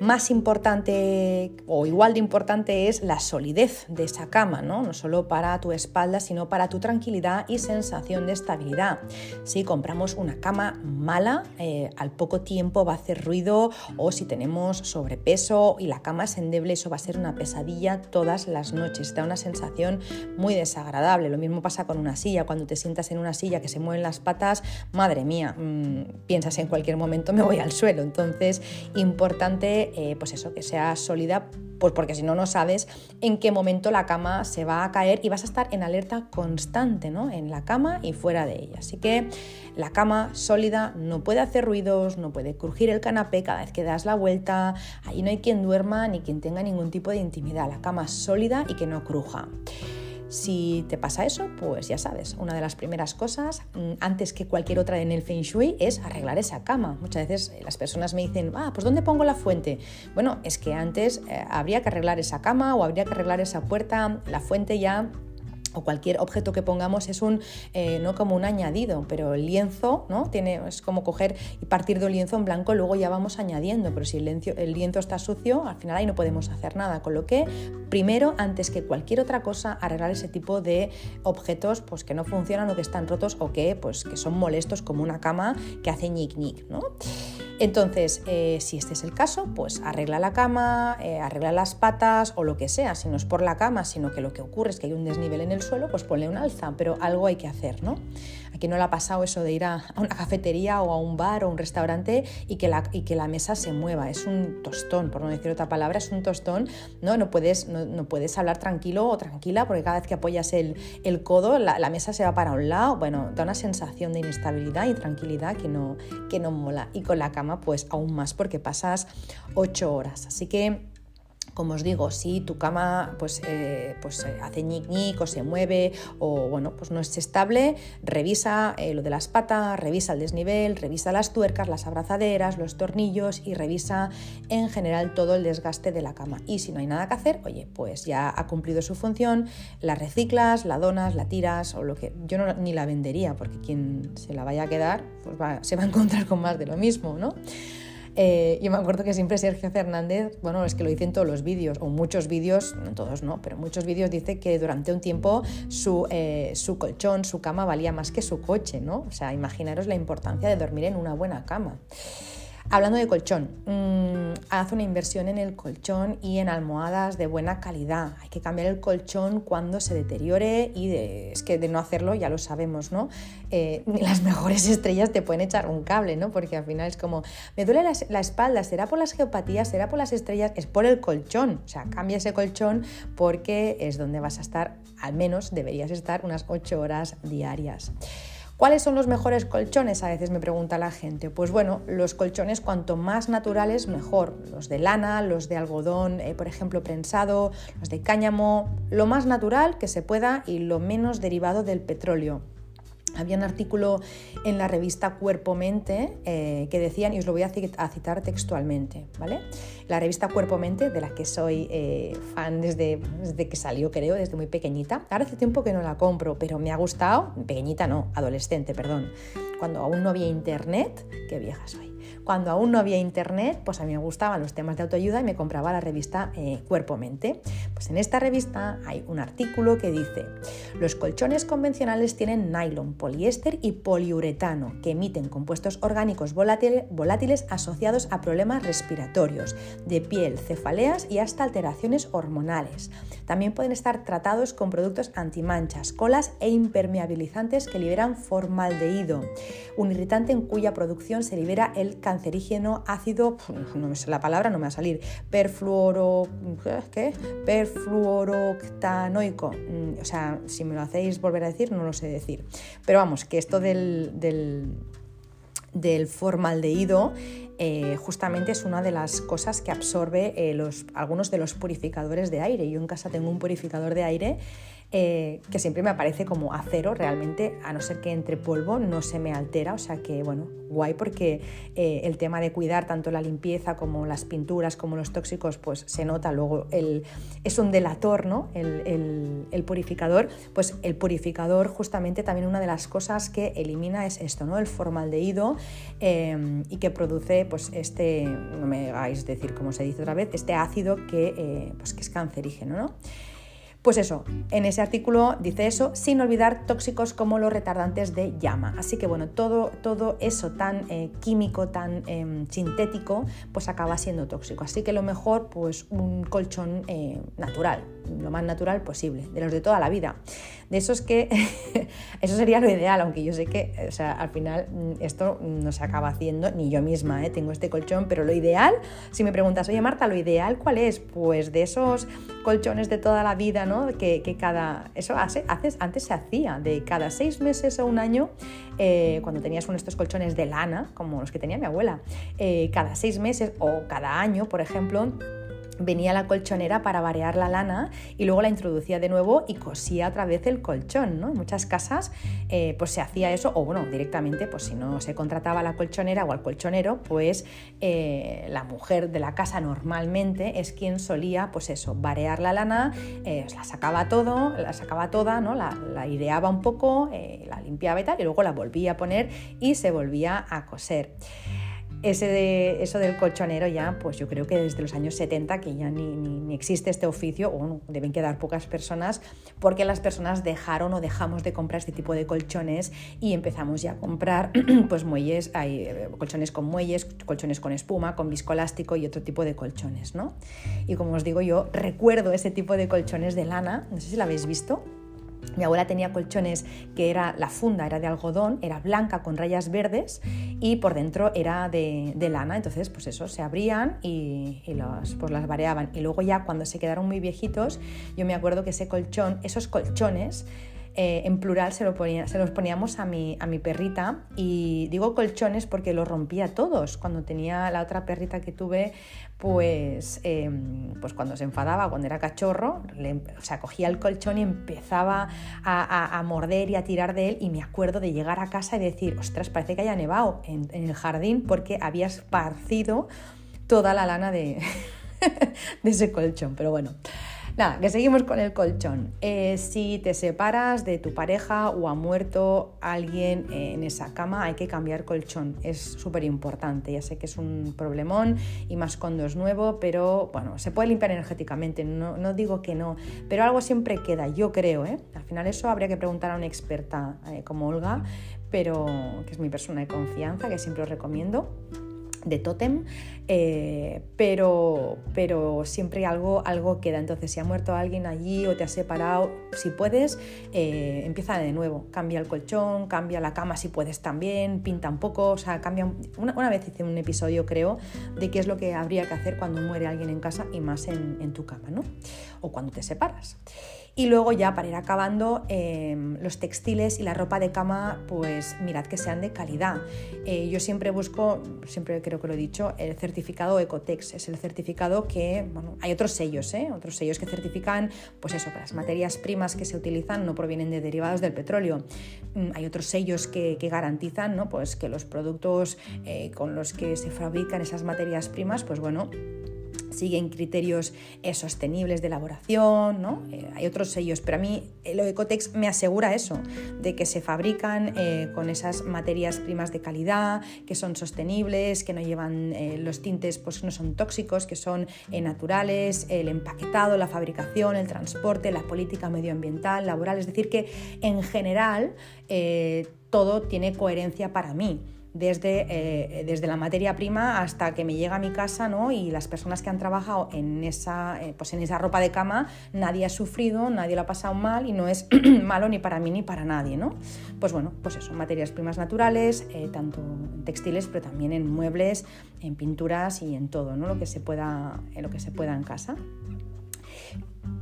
Más importante o igual de importante es la solidez de esa cama, ¿no? no solo para tu espalda, sino para tu tranquilidad y sensación de estabilidad. Si compramos una cama mala, eh, al poco tiempo va a hacer ruido o si tenemos sobrepeso y la cama es endeble, eso va a ser una pesadilla todas las noches. Da una sensación muy desagradable. Lo mismo pasa con una silla. Cuando te sientas en una silla que se mueven las patas, madre mía, mm, piensas en cualquier momento me voy al suelo. Entonces, importante eh, pues eso, que sea sólida, pues porque si no, no sabes en qué momento la cama se va a caer y vas a estar en alerta constante, ¿no? En la cama y fuera de ella. Así que la cama sólida no puede hacer ruidos, no puede crujir el canapé cada vez que das la vuelta, ahí no hay quien duerma ni quien tenga ningún tipo de intimidad. La cama sólida y que no cruja. Si te pasa eso, pues ya sabes, una de las primeras cosas, mm, antes que cualquier otra en el Feng Shui, es arreglar esa cama. Muchas veces eh, las personas me dicen, ah, pues ¿dónde pongo la fuente? Bueno, es que antes eh, habría que arreglar esa cama o habría que arreglar esa puerta, la fuente ya o cualquier objeto que pongamos es un, eh, no como un añadido, pero el lienzo, ¿no? Tiene, es como coger y partir de un lienzo en blanco, luego ya vamos añadiendo, pero si el lienzo, el lienzo está sucio, al final ahí no podemos hacer nada, con lo que primero, antes que cualquier otra cosa, arreglar ese tipo de objetos pues, que no funcionan o que están rotos o que, pues, que son molestos como una cama que hace ñic ñic, ¿no? Entonces, eh, si este es el caso, pues arregla la cama, eh, arregla las patas o lo que sea. Si no es por la cama, sino que lo que ocurre es que hay un desnivel en el suelo, pues ponle un alza, pero algo hay que hacer, ¿no? Aquí no le ha pasado eso de ir a, una cafetería o a un bar o un restaurante y que, la, y que la mesa se mueva. Es un tostón, por no decir otra palabra, es un tostón. No, no, puedes, no, puedes hablar tranquilo o tranquila porque cada vez que apoyas el, codo la, mesa se va para un lado. Bueno, da una sensación de inestabilidad y tranquilidad que no, que no mola. Y con la cama pues aún más porque pasas ocho horas. Así que como os digo, si tu cama pues, eh, pues eh, hace ñic ñic o se mueve o bueno, pues no es estable, revisa eh, lo de las patas, revisa el desnivel, revisa las tuercas, las abrazaderas, los tornillos y revisa en general todo el desgaste de la cama. Y si no hay nada que hacer, oye, pues ya ha cumplido su función, la reciclas, la donas, la tiras o lo que yo no, ni la vendería porque quien se la vaya a quedar pues se va a encontrar con más de lo mismo, ¿no? Eh, yo me acuerdo que siempre Sergio Fernández, bueno, es que lo dice en todos los vídeos, o muchos vídeos, no todos no, pero muchos vídeos dice que durante un tiempo su, eh, su colchón, su cama valía más que su coche, ¿no? O sea, imaginaros la importancia de dormir en una buena cama. Hablando de colchón, mmm, haz una inversión en el colchón y en almohadas de buena calidad. Hay que cambiar el colchón cuando se deteriore y es que de no hacerlo ya lo sabemos, ¿no? Eh, las mejores estrellas te pueden echar un cable, ¿no? Porque al final es como, me duele la, la, espalda, será por las geopatías, será por las estrellas, es por el colchón. O sea, cambia ese colchón porque es donde vas a estar, al menos deberías estar unas 8 horas diarias. ¿Cuáles son los mejores colchones? A veces me pregunta la gente. Pues bueno, los colchones cuanto más naturales mejor. Los de lana, los de algodón, eh, por ejemplo, prensado, los de cáñamo, lo más natural que se pueda y lo menos derivado del petróleo. Había un artículo en la revista Cuerpo Mente eh, que decían, y os lo voy a citar textualmente, ¿vale? La revista Cuerpo Mente, de la que soy eh, fan desde, desde, que salió, creo, desde muy pequeñita. Ahora hace tiempo que no la compro, pero me ha gustado, pequeñita no, adolescente, perdón, cuando aún no había internet, qué vieja soy. Cuando aún no había internet, pues a mí me gustaban los temas de autoayuda y me compraba la revista eh, Cuerpo Mente. Pues en esta revista hay un artículo que dice, los colchones convencionales tienen nylon, poliéster y poliuretano, que emiten compuestos orgánicos volátiles asociados a problemas respiratorios, de piel, cefaleas y hasta alteraciones hormonales. También pueden estar tratados con productos antimanchas, colas e impermeabilizantes que liberan formaldehído, un irritante en cuya producción se libera el cancerígeno ácido, la palabra, no me va a salir, perfluoro, ¿qué? perfluoroctanoico. Mm, o sea, si me lo hacéis volver a decir, no lo sé decir. Pero vamos, que esto del, del, del formaldehído eh, justamente es una de las cosas que absorbe eh, los, algunos de los purificadores de aire. Yo en casa tengo un purificador de aire eh, que siempre me aparece como acero, realmente, a no ser que entre polvo, no se me altera, o sea que, bueno, guay porque eh, el tema de cuidar tanto la limpieza como las pinturas, como los tóxicos, pues se nota luego, el, es un delator, ¿no? El, el, purificador, pues el purificador justamente también una de las cosas que elimina es esto, ¿no? El formaldehído eh, y que produce, pues este, no me hagáis decir cómo se dice otra vez, este ácido que, pues, que es cancerígeno, ¿no? Pues eso, en ese artículo dice eso, sin olvidar tóxicos como los retardantes de llama. Así que bueno, todo, todo eso tan eh, químico, tan em, sintético, pues acaba siendo tóxico. Así que lo mejor, pues un colchón eh, natural, lo más natural posible, de los de toda la vida. De esos que, eso sería lo ideal, aunque yo sé que o sea, al final mm, esto no se acaba haciendo, ni yo misma ¿eh? tengo este colchón, pero lo ideal, si me preguntas, oye Marta, ¿lo ideal cuál es? Pues de esos colchones de toda la vida, ¿no? Que, cada, eso hace, antes se hacía, de cada seis meses o un año, eh, cuando tenías uno de estos colchones de lana, como los que tenía mi abuela, eh, cada seis meses o cada año, por ejemplo, venía la colchonera para variar la lana y luego la introducía de nuevo y cosía otra vez el colchón. ¿no? En muchas casas eh, pues se hacía eso, o bueno, directamente, pues si no se contrataba la colchonera o al colchonero, pues eh, la mujer de la casa normalmente es quien solía, pues eso, variar la lana, eh, la sacaba todo, la sacaba toda, ¿no? la, la ideaba un poco, la limpiaba y tal, y luego la volvía a poner y se volvía a coser ese de, eso del colchonero ya, pues yo creo que desde los años 70 que ya ni, existe este oficio, o deben quedar pocas personas, porque las personas dejaron o dejamos de comprar este tipo de colchones y empezamos ya a comprar pues muelles, hay eh, colchones con muelles, colchones con espuma, con viscoelástico y otro tipo de colchones, ¿no? Y como os digo yo, recuerdo ese tipo de colchones de lana, no sé si lo habéis visto, mi abuela tenía colchones que era la funda era de algodón, era blanca con rayas verdes y por dentro era de, lana. Entonces, pues eso, se abrían y, los, pues las variaban. Y luego ya cuando se quedaron muy viejitos, yo me acuerdo que ese colchón, esos colchones, eh, en plural se, lo los poníamos a mi, perrita y digo colchones porque los rompía todos. Cuando tenía la otra perrita que tuve, pues, em, pues cuando se enfadaba, cuando era cachorro, le, cogía el colchón y empezaba a, morder y a tirar de él y me acuerdo de llegar a casa y decir, ostras, parece que haya nevado en, en el jardín porque había esparcido toda la lana de ese colchón. Pero bueno. Nada, que seguimos con el colchón. Eh, si te separas de tu pareja o ha muerto alguien en esa cama, hay que cambiar colchón. Es súper importante. Ya sé que es un problemón y más cuando es nuevo, pero bueno, se puede limpiar energéticamente. No, no digo que no, pero algo siempre queda, yo creo. ¿eh? Al final eso habría que preguntar a una experta eh, como Olga, pero que es mi persona de confianza, que siempre os recomiendo de tótem, eh, pero, pero siempre algo, algo queda. Entonces, si ha muerto alguien allí o te has separado, si puedes, eh, empieza de nuevo. Cambia el colchón, cambia la cama si puedes también, pinta un poco, o sea, cambia. Una, vez hice un episodio, creo, de qué es lo que habría que hacer cuando muere alguien en casa y más en, en tu cama, ¿no? O cuando te separas. Y luego ya para ir acabando, em, los textiles y la ropa de cama, pues mirad que sean de calidad. Eh, yo siempre busco, siempre creo que lo he dicho, el certificado Ecotex. Es el certificado que, bueno, hay otros sellos, ¿eh? otros sellos que certifican, pues eso, que las materias primas que se utilizan no provienen de derivados del petróleo. Mm, hay otros sellos que, garantizan, ¿no? Pues que los productos eh, con los que se fabrican esas materias primas, pues bueno, siguen criterios eh, sostenibles de elaboración, ¿no? Eh, hay otros sellos, pero a mí el Ecotex me asegura eso, de que se fabrican eh, con esas materias primas de calidad, que son sostenibles, que no llevan los tintes, pues no son tóxicos, que son naturales, el empaquetado, la fabricación, el transporte, la política medioambiental, laboral, es decir, que en general todo tiene coherencia para mí desde, eh, desde, la materia prima hasta que me llega a mi casa, ¿no? Y las personas que han trabajado en esa, eh, pues en esa ropa de cama, nadie ha sufrido, nadie lo ha pasado mal y no es malo ni para mí ni para nadie, ¿no? Pues bueno, pues eso, materias primas naturales, eh, tanto en textiles, pero también en muebles, en pinturas y en todo, ¿no? Lo que se pueda, lo que se pueda en casa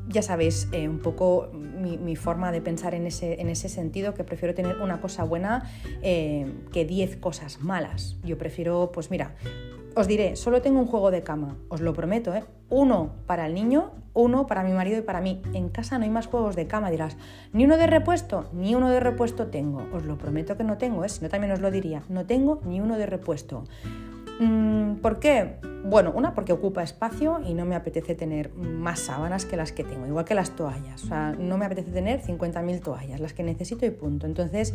ya sabéis eh, un poco mi, forma de pensar en ese, en ese, sentido, que prefiero tener una cosa buena eh, que 10 cosas malas. Yo prefiero, pues mira, os diré, solo tengo un juego de cama, os lo prometo, ¿eh? Uno para el niño, uno para mi marido y para mí. En casa no hay más juegos de cama, dirás, ni uno de repuesto, ni uno de repuesto tengo. Os lo prometo que no tengo, ¿eh? si no también os lo diría, no tengo ni uno de repuesto. Mm, ¿Por qué? Bueno, una porque ocupa espacio y no me apetece tener más sábanas que las que tengo, igual que las toallas. O sea, no me apetece tener 50.000 toallas, las que necesito y punto. Entonces,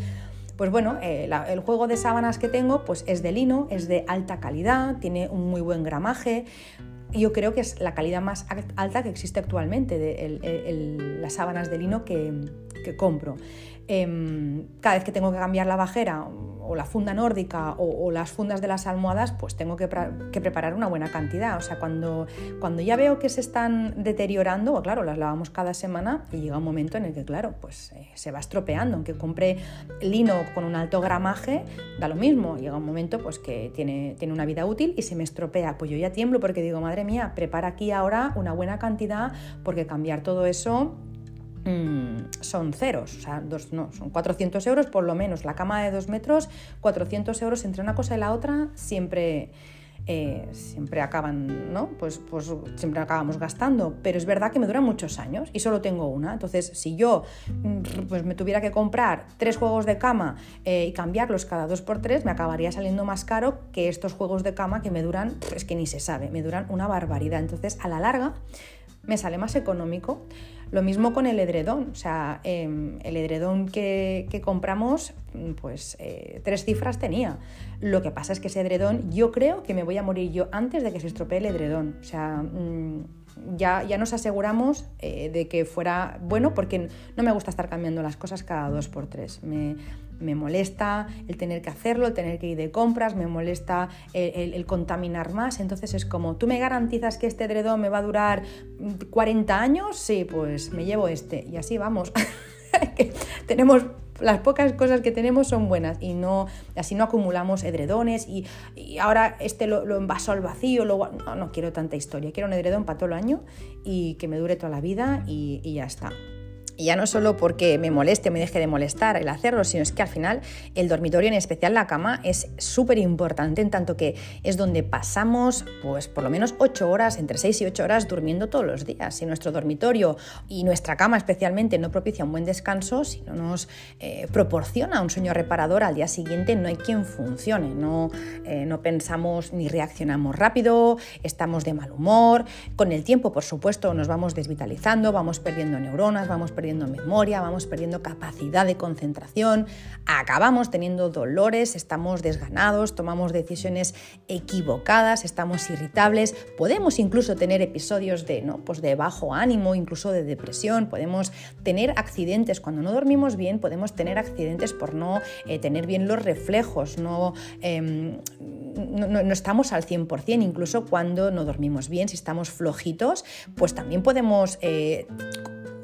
pues bueno, eh, el juego de sábanas que tengo pues es de lino, es de alta calidad, tiene un muy buen gramaje. Yo creo que es la calidad más alta que existe actualmente de las sábanas de lino que, que compro. Em, cada vez que tengo que cambiar la bajera o la funda nórdica o, las fundas de las almohadas, pues tengo que, preparar una buena cantidad. O sea, cuando, cuando ya veo que se están deteriorando, o claro, las lavamos cada semana y llega un momento en el que, claro, pues eh, se va estropeando. Aunque compre lino con un alto gramaje, da lo mismo. Llega un momento pues que tiene, tiene una vida útil y se me estropea. Pues yo ya tiemblo porque digo, madre mía, prepara aquí ahora una buena cantidad porque cambiar todo eso son ceros, o sea, dos, no, son 400 euros por lo menos. La cama de dos metros, 400 euros entre una cosa y la otra, siempre, eh, siempre acaban, ¿no? Pues, pues siempre acabamos gastando. Pero es verdad que me duran muchos años y solo tengo una. Entonces, si yo mm, pues me tuviera que comprar tres juegos de cama eh, y cambiarlos cada dos por tres, me acabaría saliendo más caro que estos juegos de cama que me duran, es que ni se sabe, me duran una barbaridad. Entonces, a la larga, me sale más económico. Lo mismo con el edredón, o sea, em, el edredón que, compramos, pues eh, tres cifras tenía. Lo que pasa es que ese edredón, yo creo que me voy a morir yo antes de que se estropee el edredón. O sea, mm, ya, ya nos aseguramos eh, de que fuera bueno porque no me gusta estar cambiando las cosas cada dos por tres. Molesta el tener que hacerlo, el tener que ir de compras, me molesta el, contaminar más. Entonces es como, ¿tú me garantizas que este dredón me va a durar 40 años? Sí, pues me llevo este. Y así vamos. tenemos las pocas cosas que tenemos son buenas y no así no acumulamos edredones y, ahora este lo, envaso al vacío, luego no, no quiero tanta historia, quiero un edredón para todo el año y que me dure toda la vida y ya está. Y ya no solo porque me moleste o me deje de molestar el hacerlo, sino es que al final el dormitorio, en especial la cama, es súper importante en tanto que es donde pasamos pues por lo menos 8 horas, entre 6 y 8 horas durmiendo todos los días. Si nuestro dormitorio y nuestra cama especialmente no propicia un buen descanso, si no nos eh, proporciona un sueño reparador al día siguiente, no hay quien funcione. No, eh, no pensamos ni reaccionamos rápido, estamos de mal humor. Con el tiempo, por supuesto, nos vamos desvitalizando, vamos perdiendo neuronas, vamos perdiendo perdiendo memoria, vamos perdiendo capacidad de concentración, acabamos teniendo dolores, estamos desganados, tomamos decisiones equivocadas, estamos irritables, podemos incluso tener episodios de, ¿no? pues de bajo ánimo, incluso de depresión, podemos tener accidentes cuando no dormimos bien, podemos tener accidentes por no eh, tener bien los reflejos, no, em, no, estamos al 100%, incluso cuando no dormimos bien, si estamos flojitos, pues también podemos... Eh,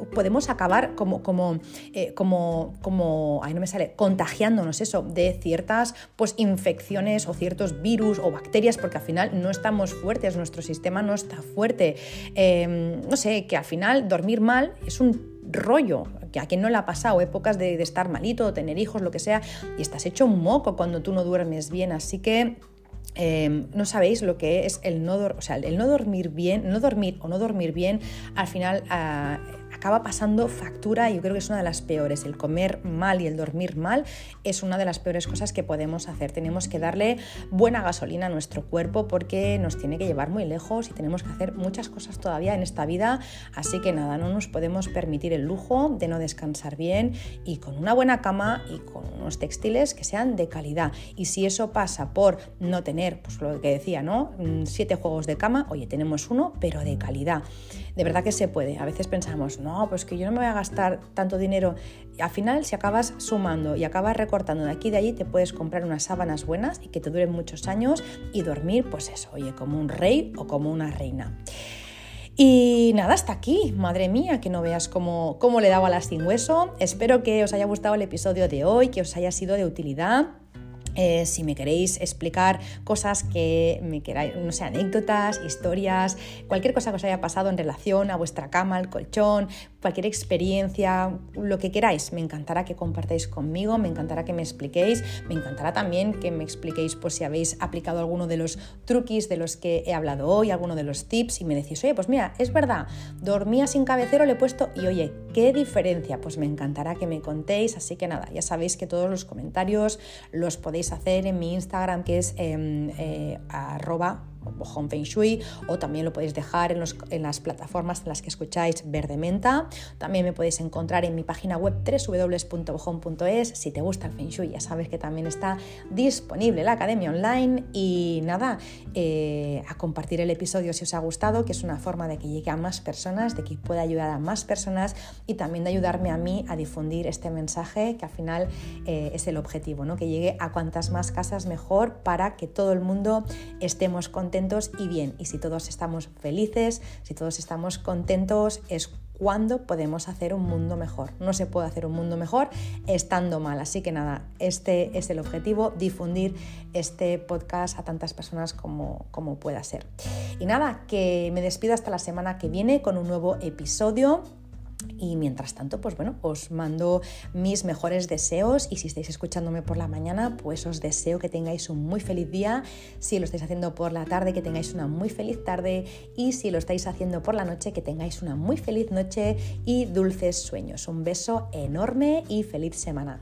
podemos acabar como, como, eh, como, como, no me sale, contagiándonos eso de ciertas pues, infecciones o ciertos virus o bacterias, porque al final no estamos fuertes, nuestro sistema no está fuerte. Em, no sé, que al final dormir mal es un rollo, que a quien no le ha pasado épocas de, de estar malito, tener hijos, lo que sea, y estás hecho un moco cuando tú no duermes bien, así que Em, no sabéis lo que es el no, o sea, el no dormir bien, no dormir o no dormir bien, al final ah, acaba pasando factura y yo creo que es una de las peores. El comer mal y el dormir mal es una de las peores cosas que podemos hacer. Tenemos que darle buena gasolina a nuestro cuerpo porque nos tiene que llevar muy lejos y tenemos que hacer muchas cosas todavía en esta vida. Así que nada, no nos podemos permitir el lujo de no descansar bien y con una buena cama y con unos textiles que sean de calidad. Y si eso pasa por no tener, pues lo que decía, ¿no? Mm, siete juegos de cama, oye, tenemos uno, pero de calidad. De verdad que se puede. A veces pensamos, no, pues que yo no me voy a gastar tanto dinero. Al final, si acabas sumando y acabas recortando de aquí y de allí, te puedes comprar unas sábanas buenas y que te duren muchos años y dormir, pues eso, oye, como un rey o como una reina. Y nada, hasta aquí. Madre mía, que no veas cómo, cómo le daba las sin hueso. Espero que os haya gustado el episodio de hoy, que os haya sido de utilidad. Eh, si me queréis explicar cosas que me queráis, no sé, anécdotas, historias, cualquier cosa que os haya pasado en relación a vuestra cama, al colchón, cualquier experiencia, lo que queráis, me encantará que compartáis conmigo, me encantará que me expliquéis, me encantará también que me expliquéis por si habéis aplicado alguno de los truquis de los que he hablado hoy, alguno de los tips y me decís, oye, pues mira, es verdad, dormía sin cabecero, le he puesto y oye, ¿qué diferencia? Pues me encantará que me contéis, así que nada, ya sabéis que todos los comentarios los podéis hacer en mi Instagram que es em, eh, arroba O también lo podéis dejar en, las plataformas en las que escucháis Verde Menta. También me podéis encontrar en mi página web www.bohome.es. Si te gusta el Feng Shui ya sabes que también está disponible la academia online y nada, eh, a compartir el episodio si os ha gustado, que es una forma de que llegue a más personas, de que pueda ayudar a más personas y también de ayudarme a mí a difundir este mensaje que al final eh, es el objetivo, ¿no? que llegue a cuantas más casas mejor para que todo el mundo estemos contentos y bien. Y si todos estamos felices, si todos estamos contentos, es cuando podemos hacer un mundo mejor. No se puede hacer un mundo mejor estando mal. Así que nada, este es el objetivo, difundir este podcast a tantas personas como, como pueda ser. Y nada, que me despido hasta la semana que viene con un nuevo episodio. Y mientras tanto, pues bueno, os mando mis mejores deseos y si estáis escuchándome por la mañana, pues os deseo que tengáis un muy feliz día. Si lo estáis haciendo por la tarde, que tengáis una muy feliz tarde. Y si lo estáis haciendo por la noche, que tengáis una muy feliz noche y dulces sueños. Un beso enorme y feliz semana.